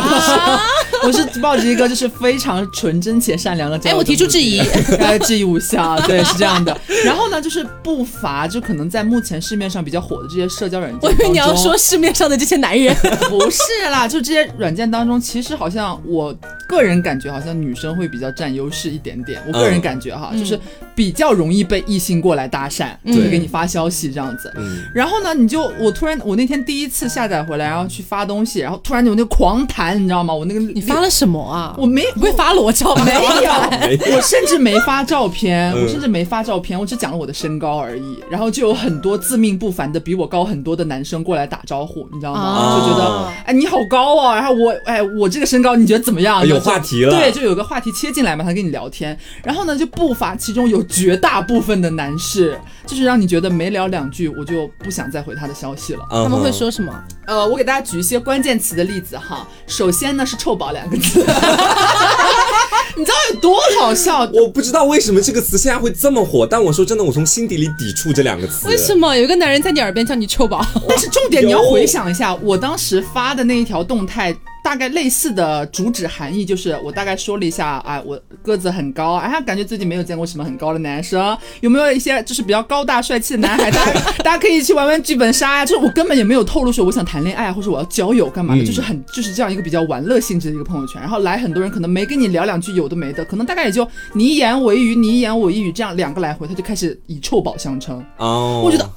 我是抱着一个就是非常纯真且善良的。哎，我提出质疑，哎，质疑无效，对，是这样的。然后呢，就是不乏就可能在目前市面上比较火的这些社交软件，我以为你要说市面上的这些男人，不是啦，就这些软件当中，其实好像我个人感觉好像女生会比较占优势一点点，我个人感觉哈。就是比较容易被异性过来搭讪，就会给你发消息这样子。然后呢，你就我突然我那天第一次下载回来，然后去发东西，然后突然有那个狂弹，你知道吗？我那个你发了什么啊？我没不会发裸照，没有，我甚至没发照片，我甚至没发照片，我只讲了我的身高而已。然后就有很多自命不凡的比我高很多的男生过来打招呼，你知道吗？就觉得哎你好高啊，然后我哎我这个身高你觉得怎么样？有话题了，对，就有个话题切进来嘛，他跟你聊天，然后呢就不乏。其中有绝大部分的男士，就是让你觉得没聊两句，我就不想再回他的消息了。他们会说什么？呃，我给大家举一些关键词的例子哈。首先呢是“臭宝”两个字，你知道有多好笑？我不知道为什么这个词现在会这么火，但我说真的，我从心底里抵触这两个词。为什么有一个男人在你耳边叫你“臭宝”？但是重点你要回想一下，我当时发的那一条动态。大概类似的主旨含义就是，我大概说了一下，啊，我个子很高，哎，感觉自己没有见过什么很高的男生，有没有一些就是比较高大帅气的男孩，大家大家可以去玩玩剧本杀呀。就是我根本也没有透露说我想谈恋爱或者我要交友干嘛的，就是很就是这样一个比较玩乐性质的一个朋友圈。然后来很多人可能没跟你聊两句有的没的，可能大概也就你一言我一语，你一言我一语这样两个来回，他就开始以臭宝相称。哦，我觉得。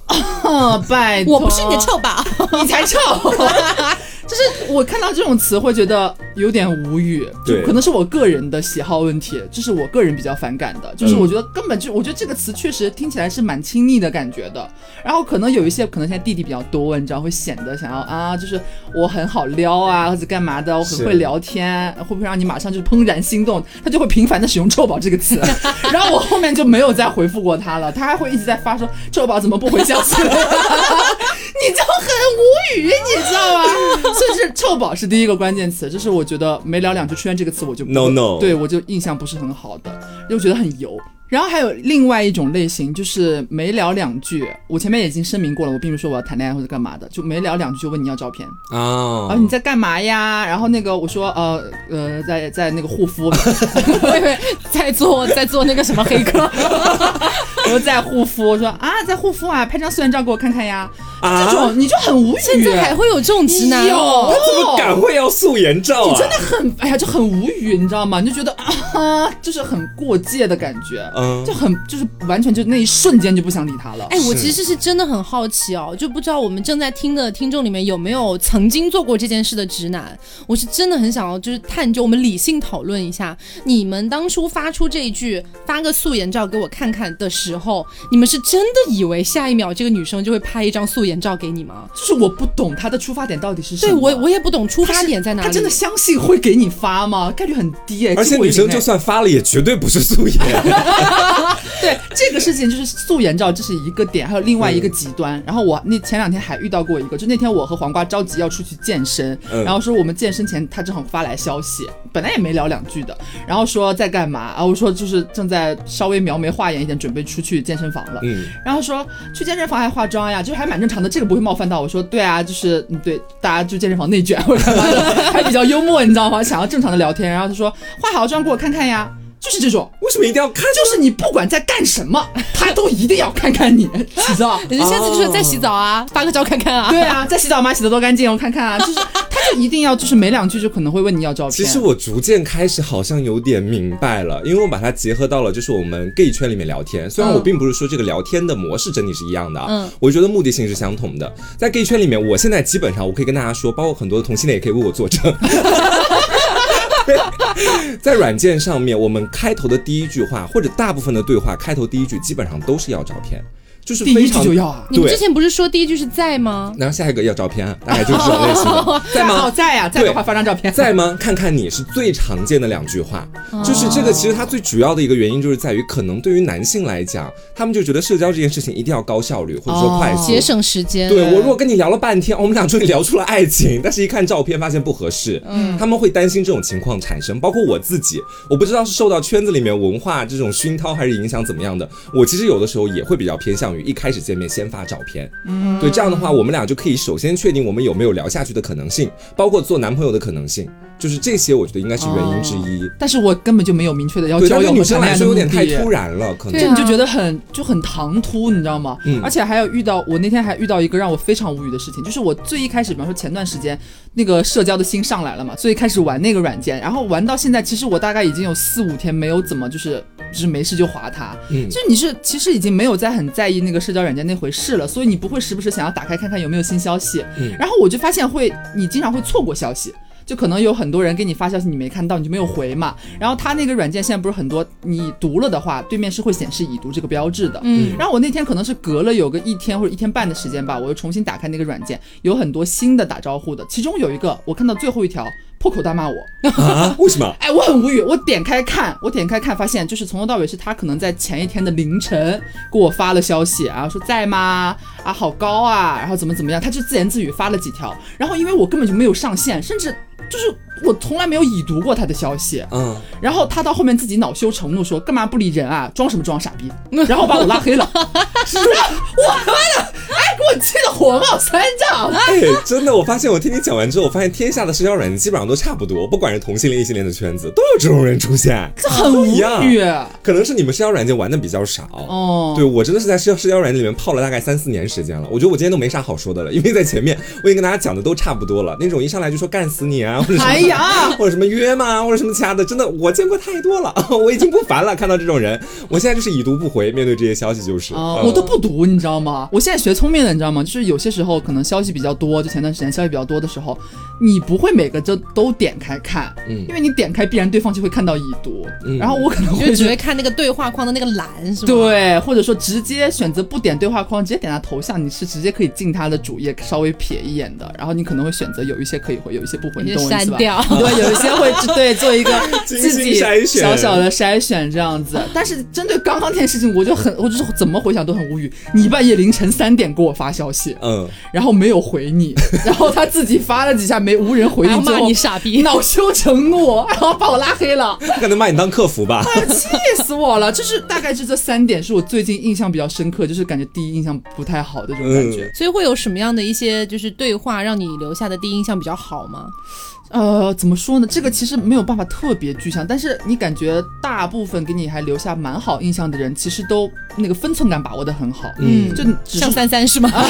拜托，我不是你的臭宝，你才臭。就是我看到这种词会觉得有点无语，就可能是我个人的喜好问题，这是我个人比较反感的。就是我觉得根本就，我觉得这个词确实听起来是蛮亲昵的感觉的。然后可能有一些，可能现在弟弟比较多，你知道会显得想要啊，就是我很好撩啊，或者干嘛的，我很会聊天，会不会让你马上就怦然心动？他就会频繁的使用“臭宝”这个词，然后我后面就没有再回复过他了。他还会一直在发说：“臭宝怎么不回消息？” 你就很无语，你知道吗？所以是“臭宝”是第一个关键词，就是我觉得没聊两句出现这个词，我就 no no，对我就印象不是很好的，又觉得很油。然后还有另外一种类型，就是没聊两句，我前面已经声明过了，我并不是说我要谈恋爱或者干嘛的，就没聊两句就问你要照片。啊，然后你在干嘛呀？然后那个我说呃呃在在那个护肤，我以为在做在做那个什么黑客，我说在护肤，我说啊在护肤啊，拍张素颜照给我看看呀，这种你就很无语，现在还会有这种直男，有，他怎么敢会要素颜照啊？你真的很哎呀就很无语，你知道吗？你就觉得啊就是很过界的感觉。嗯，就很就是完全就那一瞬间就不想理他了。哎，我其实是真的很好奇哦，就不知道我们正在听的听众里面有没有曾经做过这件事的直男。我是真的很想要就是探究，我们理性讨论一下，你们当初发出这一句发个素颜照给我看看的时候，你们是真的以为下一秒这个女生就会拍一张素颜照给你吗？就是我不懂她的出发点到底是什么。对我我也不懂出发点在哪里。他真的相信会给你发吗？概率很低哎。而且女生就算发了，也绝对不是素颜。对这个事情就是素颜照，这是一个点，还有另外一个极端。然后我那前两天还遇到过一个，就那天我和黄瓜着急要出去健身，然后说我们健身前他正好发来消息，本来也没聊两句的，然后说在干嘛啊？我说就是正在稍微描眉画眼一点，准备出去健身房了。嗯，然后说去健身房还化妆呀，就是还蛮正常的，这个不会冒犯到。我说对啊，就是嗯对，大家就健身房内卷或者干嘛的，还比较幽默，你知道吗？想要正常的聊天，然后他说化好妆给我看看呀。就是这种，为什么一定要看？就是你不管在干什么，他都一定要看看你洗澡。人家下次就是在洗澡啊，发个照看看啊。对啊，在洗澡吗？洗的多干净，我看看啊。就是他就一定要，就是没两句就可能会问你要照片。其实我逐渐开始好像有点明白了，因为我把它结合到了就是我们 gay 圈里面聊天。虽然我并不是说这个聊天的模式整体是一样的，嗯，我觉得目的性是相同的。在 gay 圈里面，我现在基本上我可以跟大家说，包括很多同性恋也可以为我作证。在软件上面，我们开头的第一句话或者大部分的对话开头第一句基本上都是要照片。就是第一句就要啊！你们之前不是说第一句是在吗？然后下一个要照片，大概就是这种类型的，在吗？在呀，在的话发张照片。在吗？看看你是最常见的两句话，就是这个。其实它最主要的一个原因就是在于，可能对于男性来讲，他们就觉得社交这件事情一定要高效率或者说快速，节省时间。对我如果跟你聊了半天，我们俩终于聊出了爱情，但是一看照片发现不合适，嗯，他们会担心这种情况产生。包括我自己，我不知道是受到圈子里面文化这种熏陶还是影响怎么样的，我其实有的时候也会比较偏向于一开始见面。先发照片，嗯，对，这样的话，我们俩就可以首先确定我们有没有聊下去的可能性，包括做男朋友的可能性。就是这些，我觉得应该是原因之一。但是我根本就没有明确的要交友女生来说有点太突然了，可能这你就觉得很就很唐突，你知道吗？嗯。而且还有遇到我那天还遇到一个让我非常无语的事情，就是我最一开始，比方说前段时间那个社交的心上来了嘛，所以开始玩那个软件，然后玩到现在，其实我大概已经有四五天没有怎么就是就是没事就划它，嗯，就是你是其实已经没有在很在意那个社交软件那回事了，所以你不会时不时想要打开看看有没有新消息，嗯。然后我就发现会你经常会错过消息。就可能有很多人给你发消息，你没看到，你就没有回嘛。然后他那个软件现在不是很多，你读了的话，对面是会显示已读这个标志的。嗯。然后我那天可能是隔了有个一天或者一天半的时间吧，我又重新打开那个软件，有很多新的打招呼的，其中有一个我看到最后一条。破口大骂我啊？为什么？哎，我很无语。我点开看，我点开看，发现就是从头到尾是他可能在前一天的凌晨给我发了消息啊，说在吗？啊，好高啊，然后怎么怎么样，他就自言自语发了几条。然后因为我根本就没有上线，甚至就是我从来没有已读过他的消息。嗯。然后他到后面自己恼羞成怒说：“干嘛不理人啊？装什么装傻逼？”然后把我拉黑了。是不是？我他妈的！哎，给我气得火冒三丈。哎，真的，我发现我听你讲完之后，我发现天下的社交软件基本上都差不多，不管是同性恋、异性恋的圈子，都有这种人出现，这很无语。可能是你们社交软件玩的比较少哦。对我真的是在社社交软件里面泡了大概三四年时间了，我觉得我今天都没啥好说的了，因为在前面我已经跟大家讲的都差不多了。那种一上来就说干死你啊，或者什么，或者什么 约吗，或者什么其他的，真的我见过太多了，我已经不烦了。看到这种人，我现在就是已读不回，面对这些消息就是，我都不读，你知道吗？我现在学聪明了，你知道吗？就是有些时候可能消息比较多，就前段时间消息比较多的时候，你不会每个都都点开看，嗯，因为你点开必然对方就会看到已读，然后我可能会只会看那个对话框的那个栏，是吧？对，或者说直接选择不点对话框，直接点他头像，你是直接可以进他的主页稍微瞥一眼的，然后你可能会选择有一些可以回，有一些不回，你懂我意思吧？对，有一些会对做一个 自己小小的筛选这样子，但是针对刚刚这件事情，我就很，我就是怎么回想都很无语。你半夜凌晨三点给我发消息，嗯，然后没有回你，然后他自己发了几下没无人回应，骂你傻逼，恼羞成怒，然后把我拉黑了。可能把你当客服吧？气死我了！就是大概就这三点是我最近印象比较深刻，就是感觉第一印象不太好的这种感觉。所以会有什么样的一些就是对话让你留下的第一印象比较好吗？呃，怎么说呢？这个其实没有办法特别具象，但是你感觉大部分给你还留下蛮好印象的人，其实都那个分寸感把握的很好。嗯，就像三三是吗？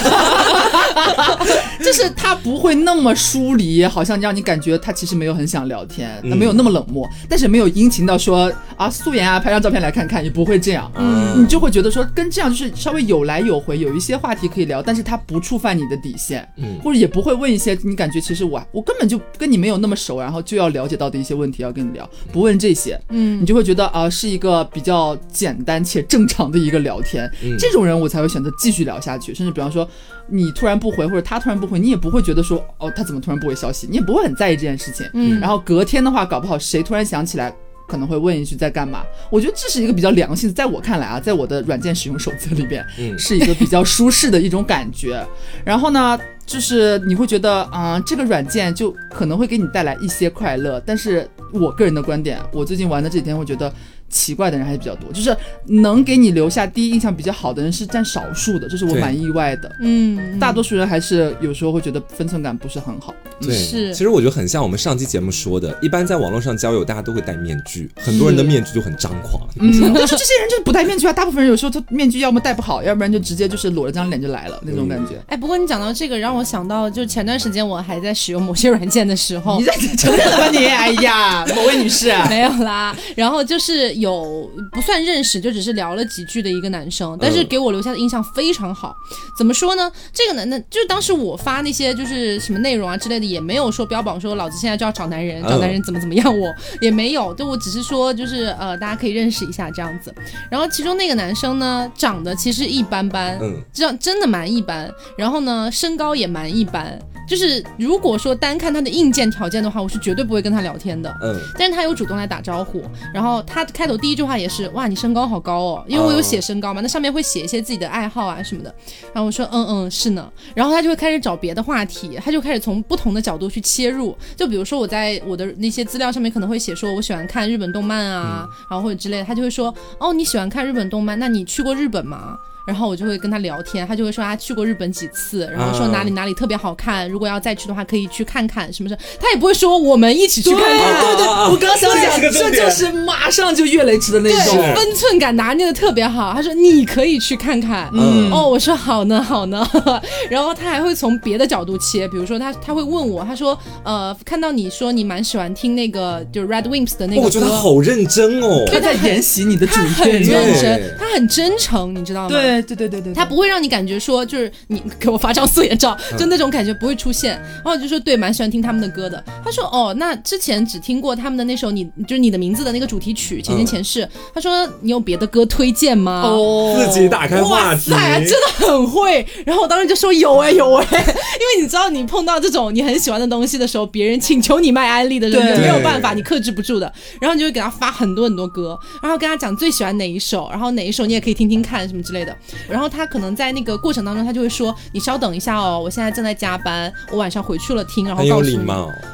就是他不会那么疏离，好像让你感觉他其实没有很想聊天，他没有那么冷漠，但是没有殷勤到说啊素颜啊拍张照片来看看，也不会这样。嗯，你就会觉得说跟这样就是稍微有来有回，有一些话题可以聊，但是他不触犯你的底线，嗯，或者也不会问一些你感觉其实我我根本就跟你没有那么熟，然后就要了解到的一些问题要跟你聊，不问这些，嗯，你就会觉得啊是一个比较简单且正常的一个聊天，这种人我才会选择继续聊下去，甚至比方说你突然不回或者他突然不回，你也不会觉得说哦他怎么突然不回消息，你也不会很在意这件事情，嗯，然后隔天的话搞不好谁突然想起来。可能会问一句在干嘛？我觉得这是一个比较良性的，在我看来啊，在我的软件使用手册里边，嗯，是一个比较舒适的一种感觉。然后呢，就是你会觉得啊，这个软件就可能会给你带来一些快乐。但是我个人的观点，我最近玩的这几天会觉得。奇怪的人还是比较多，就是能给你留下第一印象比较好的人是占少数的，这是我蛮意外的。嗯，大多数人还是有时候会觉得分寸感不是很好。对，是。其实我觉得很像我们上期节目说的，一般在网络上交友，大家都会戴面具，很多人的面具就很张狂。嗯，但是这些人就是不戴面具啊，大部分人有时候他面具要么戴不好，要不然就直接就是裸着张脸就来了那种感觉。哎，不过你讲到这个，让我想到就前段时间我还在使用某些软件的时候，你在承认了吧你？哎呀，某位女士，没有啦。然后就是有。有不算认识，就只是聊了几句的一个男生，但是给我留下的印象非常好。怎么说呢？这个男的，就是当时我发那些就是什么内容啊之类的，也没有说标榜说老子现在就要找男人，找男人怎么怎么样，我也没有。就我只是说，就是呃，大家可以认识一下这样子。然后其中那个男生呢，长得其实一般般，嗯，这样真的蛮一般。然后呢，身高也蛮一般。就是如果说单看他的硬件条件的话，我是绝对不会跟他聊天的。嗯，但是他有主动来打招呼，然后他开头第一句话也是哇，你身高好高哦，因为我有写身高嘛，那上面会写一些自己的爱好啊什么的。然后我说嗯嗯是呢，然后他就会开始找别的话题，他就开始从不同的角度去切入，就比如说我在我的那些资料上面可能会写说我喜欢看日本动漫啊，然后或者之类的，他就会说哦你喜欢看日本动漫，那你去过日本吗？然后我就会跟他聊天，他就会说他去过日本几次，然后说哪里哪里特别好看，如果要再去的话可以去看看，什么什么，他也不会说我们一起去看看。对对，我刚想讲，这就是马上就越雷池的那种，分寸感拿捏的特别好。他说你可以去看看，嗯，哦，我说好呢好呢，然后他还会从别的角度切，比如说他他会问我，他说呃看到你说你蛮喜欢听那个就是 Red Wimps 的那个歌，我觉得好认真哦，他在研习你的主线，很认真，他很真诚，你知道吗？对。对对对对，他不会让你感觉说就是你给我发张素颜照，就那种感觉不会出现。然后就说对，蛮喜欢听他们的歌的。他说哦，那之前只听过他们的那首你就是你的名字的那个主题曲前前前世。他说你有别的歌推荐吗？哦，自己打开话题，真的很会。然后我当时就说有哎有哎，因为你知道你碰到这种你很喜欢的东西的时候，别人请求你卖安利的人没有办法，你克制不住的。然后你就会给他发很多很多歌，然后跟他讲最喜欢哪一首，然后哪一首你也可以听听看什么之类的。然后他可能在那个过程当中，他就会说：“你稍等一下哦，我现在正在加班，我晚上回去了听，然后告诉你。”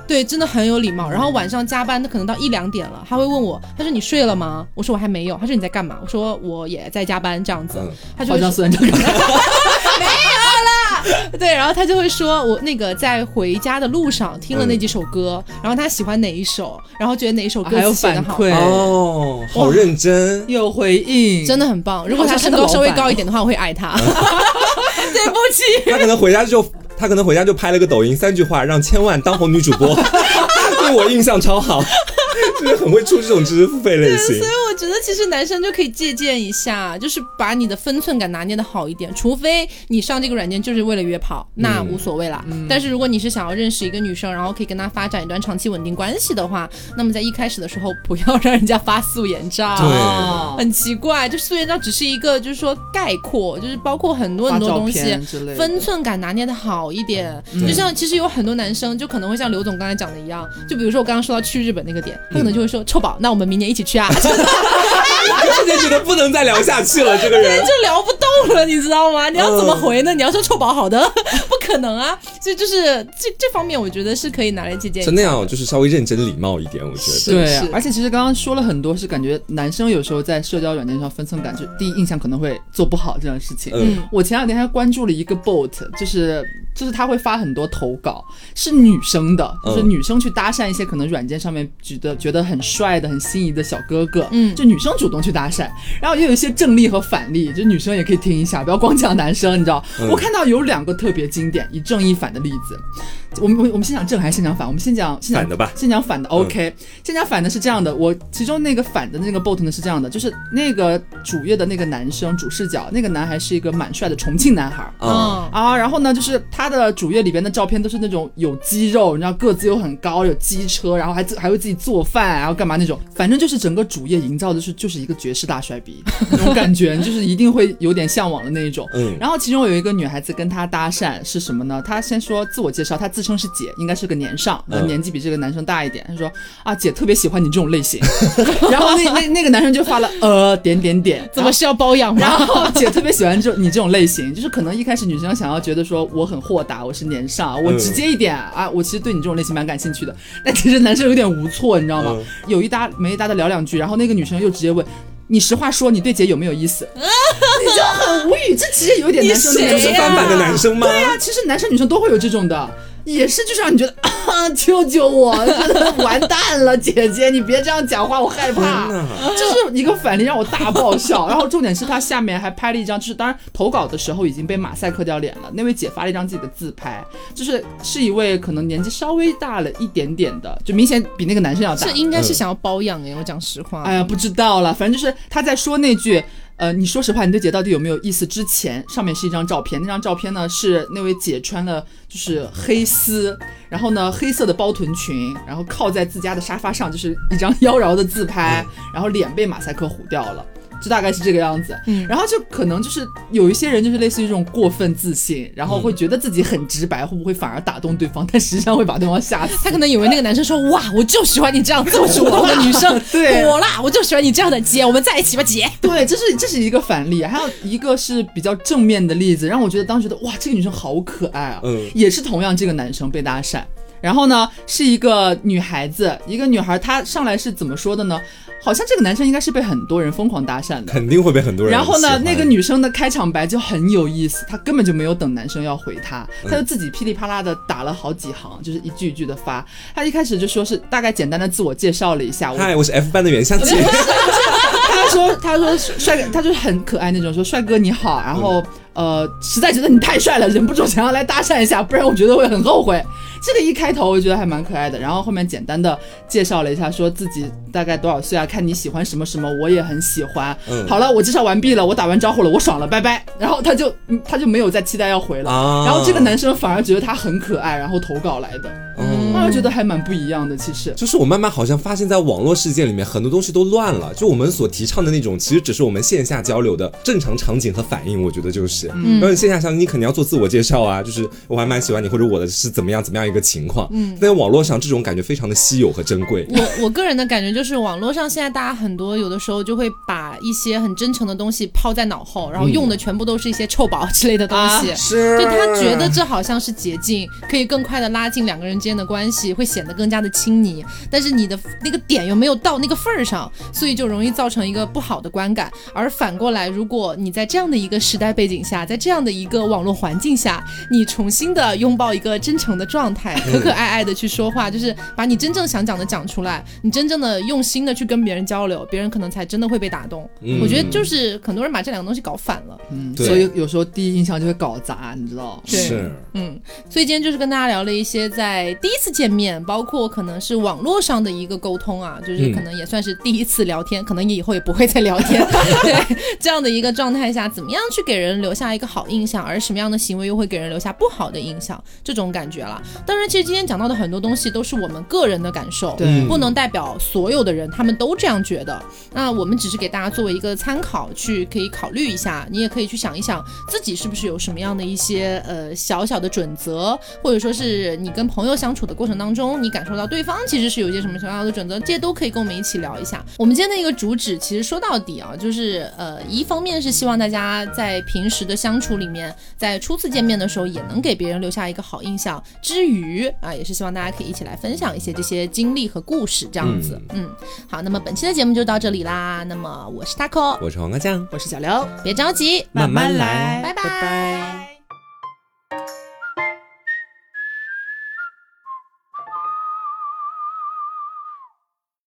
对，真的很有礼貌。然后晚上加班，他可能到一两点了，他会问我：“他说你睡了吗？”我说：“我还没有。”他说：“你在干嘛？”我说：“我也在加班。”这样子，他就好像是这样。没有了。对，然后他就会说，我那个在回家的路上听了那几首歌，然后他喜欢哪一首，然后觉得哪一首歌还有写的好，反馈哦，好认真，有回应，真的很棒。如果他身高稍微高一点的话，我会爱他。对不起，他可能回家就他可能回家就拍了个抖音，三句话让千万当红女主播，对我印象超好。就是很会出这种知识付费类型，所以我觉得其实男生就可以借鉴一下，就是把你的分寸感拿捏的好一点。除非你上这个软件就是为了约炮，那无所谓啦。但是如果你是想要认识一个女生，然后可以跟她发展一段长期稳定关系的话，那么在一开始的时候不要让人家发素颜照。对，很奇怪，就素颜照只是一个就是说概括，就是包括很多很多东西，分寸感拿捏的好一点。就像其实有很多男生就可能会像刘总刚才讲的一样，就比如说我刚刚说到去日本那个点。他可能就会说臭宝，那我们明年一起去啊！瞬间觉得不能再聊下去了，这个人。就聊不动了，你知道吗？你要怎么回呢？你要说臭宝好的，不可能啊！所以就是这这方面，我觉得是可以拿来借鉴。是那样，就是稍微认真礼貌一点，我觉得对。而且其实刚刚说了很多，是感觉男生有时候在社交软件上分寸感，就第一印象可能会做不好这样的事情。嗯，我前两天还关注了一个 bot，就是就是他会发很多投稿，是女生的，就是女生去搭讪一些可能软件上面觉得。觉得很帅的、很心仪的小哥哥，嗯，就女生主动去搭讪，然后也有一些正例和反例，就女生也可以听一下，不要光讲男生，你知道？我看到有两个特别经典，以正一反的例子。我们我我们先讲正还是先讲反？我们先讲反的吧。先讲反的，OK。先讲反的是这样的，我其中那个反的那个 bot 呢是这样的，就是那个主页的那个男生主视角，那个男孩是一个蛮帅的重庆男孩，嗯啊，然后呢，就是他的主页里边的照片都是那种有肌肉，你知道个子又很高，有机车，然后还自还会自己做饭，然后干嘛那种，反正就是整个主页营造的是就是一个绝世大帅逼那种感觉，就是一定会有点向往的那一种。嗯，然后其中有一个女孩子跟他搭讪是什么呢？她先说自我介绍，她自。称是姐，应该是个年上，年纪比这个男生大一点。她说啊，姐特别喜欢你这种类型。然后那那那个男生就发了呃点点点，怎么是要包养吗？然后姐特别喜欢这你这种类型，就是可能一开始女生想要觉得说我很豁达，我是年上，我直接一点啊，我其实对你这种类型蛮感兴趣的。但其实男生有点无措，你知道吗？有一搭没一搭的聊两句，然后那个女生又直接问。你实话说，你对姐有没有意思？你就很无语。这其实有点男生，就是翻版的男生吗？对呀，其实男生女生都会有这种的。也是，就是让你觉得 啊，救救我，真的完蛋了，姐姐，你别这样讲话，我害怕。就是一个反例，让我大爆笑。然后重点是他下面还拍了一张，就是当然投稿的时候已经被马赛克掉脸了。那位姐发了一张自己的自拍，就是是一位可能年纪稍微大了一点点的，就明显比那个男生要大。这应该是想要包养哎，我讲实话。哎呀，不知道了，反正就是他在说那句。呃，你说实话，你对姐到底有没有意思？之前上面是一张照片，那张照片呢是那位姐穿了就是黑丝，然后呢黑色的包臀裙，然后靠在自家的沙发上，就是一张妖娆的自拍，然后脸被马赛克糊掉了。就大概是这个样子，嗯，然后就可能就是有一些人就是类似于这种过分自信，然后会觉得自己很直白，会不会反而打动对方？但实际上会把对方吓死。他可能以为那个男生说哇，我就喜欢你这样这么主动的女生，对，我啦，我就喜欢你这样的姐，我们在一起吧，姐。对，这是这是一个反例，还有一个是比较正面的例子，让我觉得当时觉得哇，这个女生好可爱啊，嗯，也是同样这个男生被搭讪，然后呢是一个女孩子，一个女孩，她上来是怎么说的呢？好像这个男生应该是被很多人疯狂搭讪的，肯定会被很多人。然后呢，那个女生的开场白就很有意思，她根本就没有等男生要回她，她就自己噼里啪啦的打了好几行，就是一句一句的发。她一开始就说是大概简单的自我介绍了一下，嗨，我是 F 班的袁湘琴。他说他说帅哥，他就很可爱那种，说帅哥你好，然后。呃，实在觉得你太帅了，忍不住想要来搭讪一下，不然我觉得会很后悔。这个一开头我觉得还蛮可爱的，然后后面简单的介绍了一下，说自己大概多少岁啊，看你喜欢什么什么，我也很喜欢。嗯，好了，我介绍完毕了，我打完招呼了，我爽了，拜拜。然后他就他就没有再期待要回了。然后这个男生反而觉得他很可爱，然后投稿来的。嗯，我觉得还蛮不一样的。其实就是我慢慢好像发现，在网络世界里面，很多东西都乱了。就我们所提倡的那种，其实只是我们线下交流的正常场景和反应。我觉得就是。嗯，然后线下相亲，你肯定要做自我介绍啊，就是我还蛮喜欢你，或者我的是怎么样怎么样一个情况。嗯，在网络上这种感觉非常的稀有和珍贵。我我个人的感觉就是，网络上现在大家很多有的时候就会把一些很真诚的东西抛在脑后，然后用的全部都是一些臭宝之类的东西。是，就他觉得这好像是捷径，可以更快的拉近两个人之间的关关系会显得更加的亲昵，但是你的那个点又没有到那个份儿上，所以就容易造成一个不好的观感。而反过来，如果你在这样的一个时代背景下，在这样的一个网络环境下，你重新的拥抱一个真诚的状态，可可爱爱的去说话，就是把你真正想讲的讲出来，你真正的用心的去跟别人交流，别人可能才真的会被打动。我觉得就是很多人把这两个东西搞反了，嗯，所以有时候第一印象就会搞砸，你知道？是，嗯，所以今天就是跟大家聊了一些在第一次见面，包括可能是网络上的一个沟通啊，就是可能也算是第一次聊天，可能你以后也不会再聊天，对这样的一个状态下，怎么样去给人留下一个好印象，而什么样的行为又会给人留下不好的印象，这种感觉了。当然，其实今天讲到的很多东西都是我们个人的感受，对，不能代表所有的人他们都这样觉得。那我们只是给大家作为一个参考，去可以考虑一下，你也可以去想一想自己是不是有什么样的一些呃小小的准则，或者说是你跟朋友相处的过程当中，你感受到对方其实是有一些什么小小的准则，这些都可以跟我们一起聊一下。我们今天的一个主旨，其实说到底啊，就是呃，一方面是希望大家在平时的相处里面，在初次见面的时候也能给别人留下一个好印象，之余啊，也是希望大家可以一起来分享一些这些经历和故事，这样子。嗯，好，那么本期的节目就到这里啦。那么我是 taco，我是黄瓜酱，我是小刘，别着急，慢慢来，拜拜。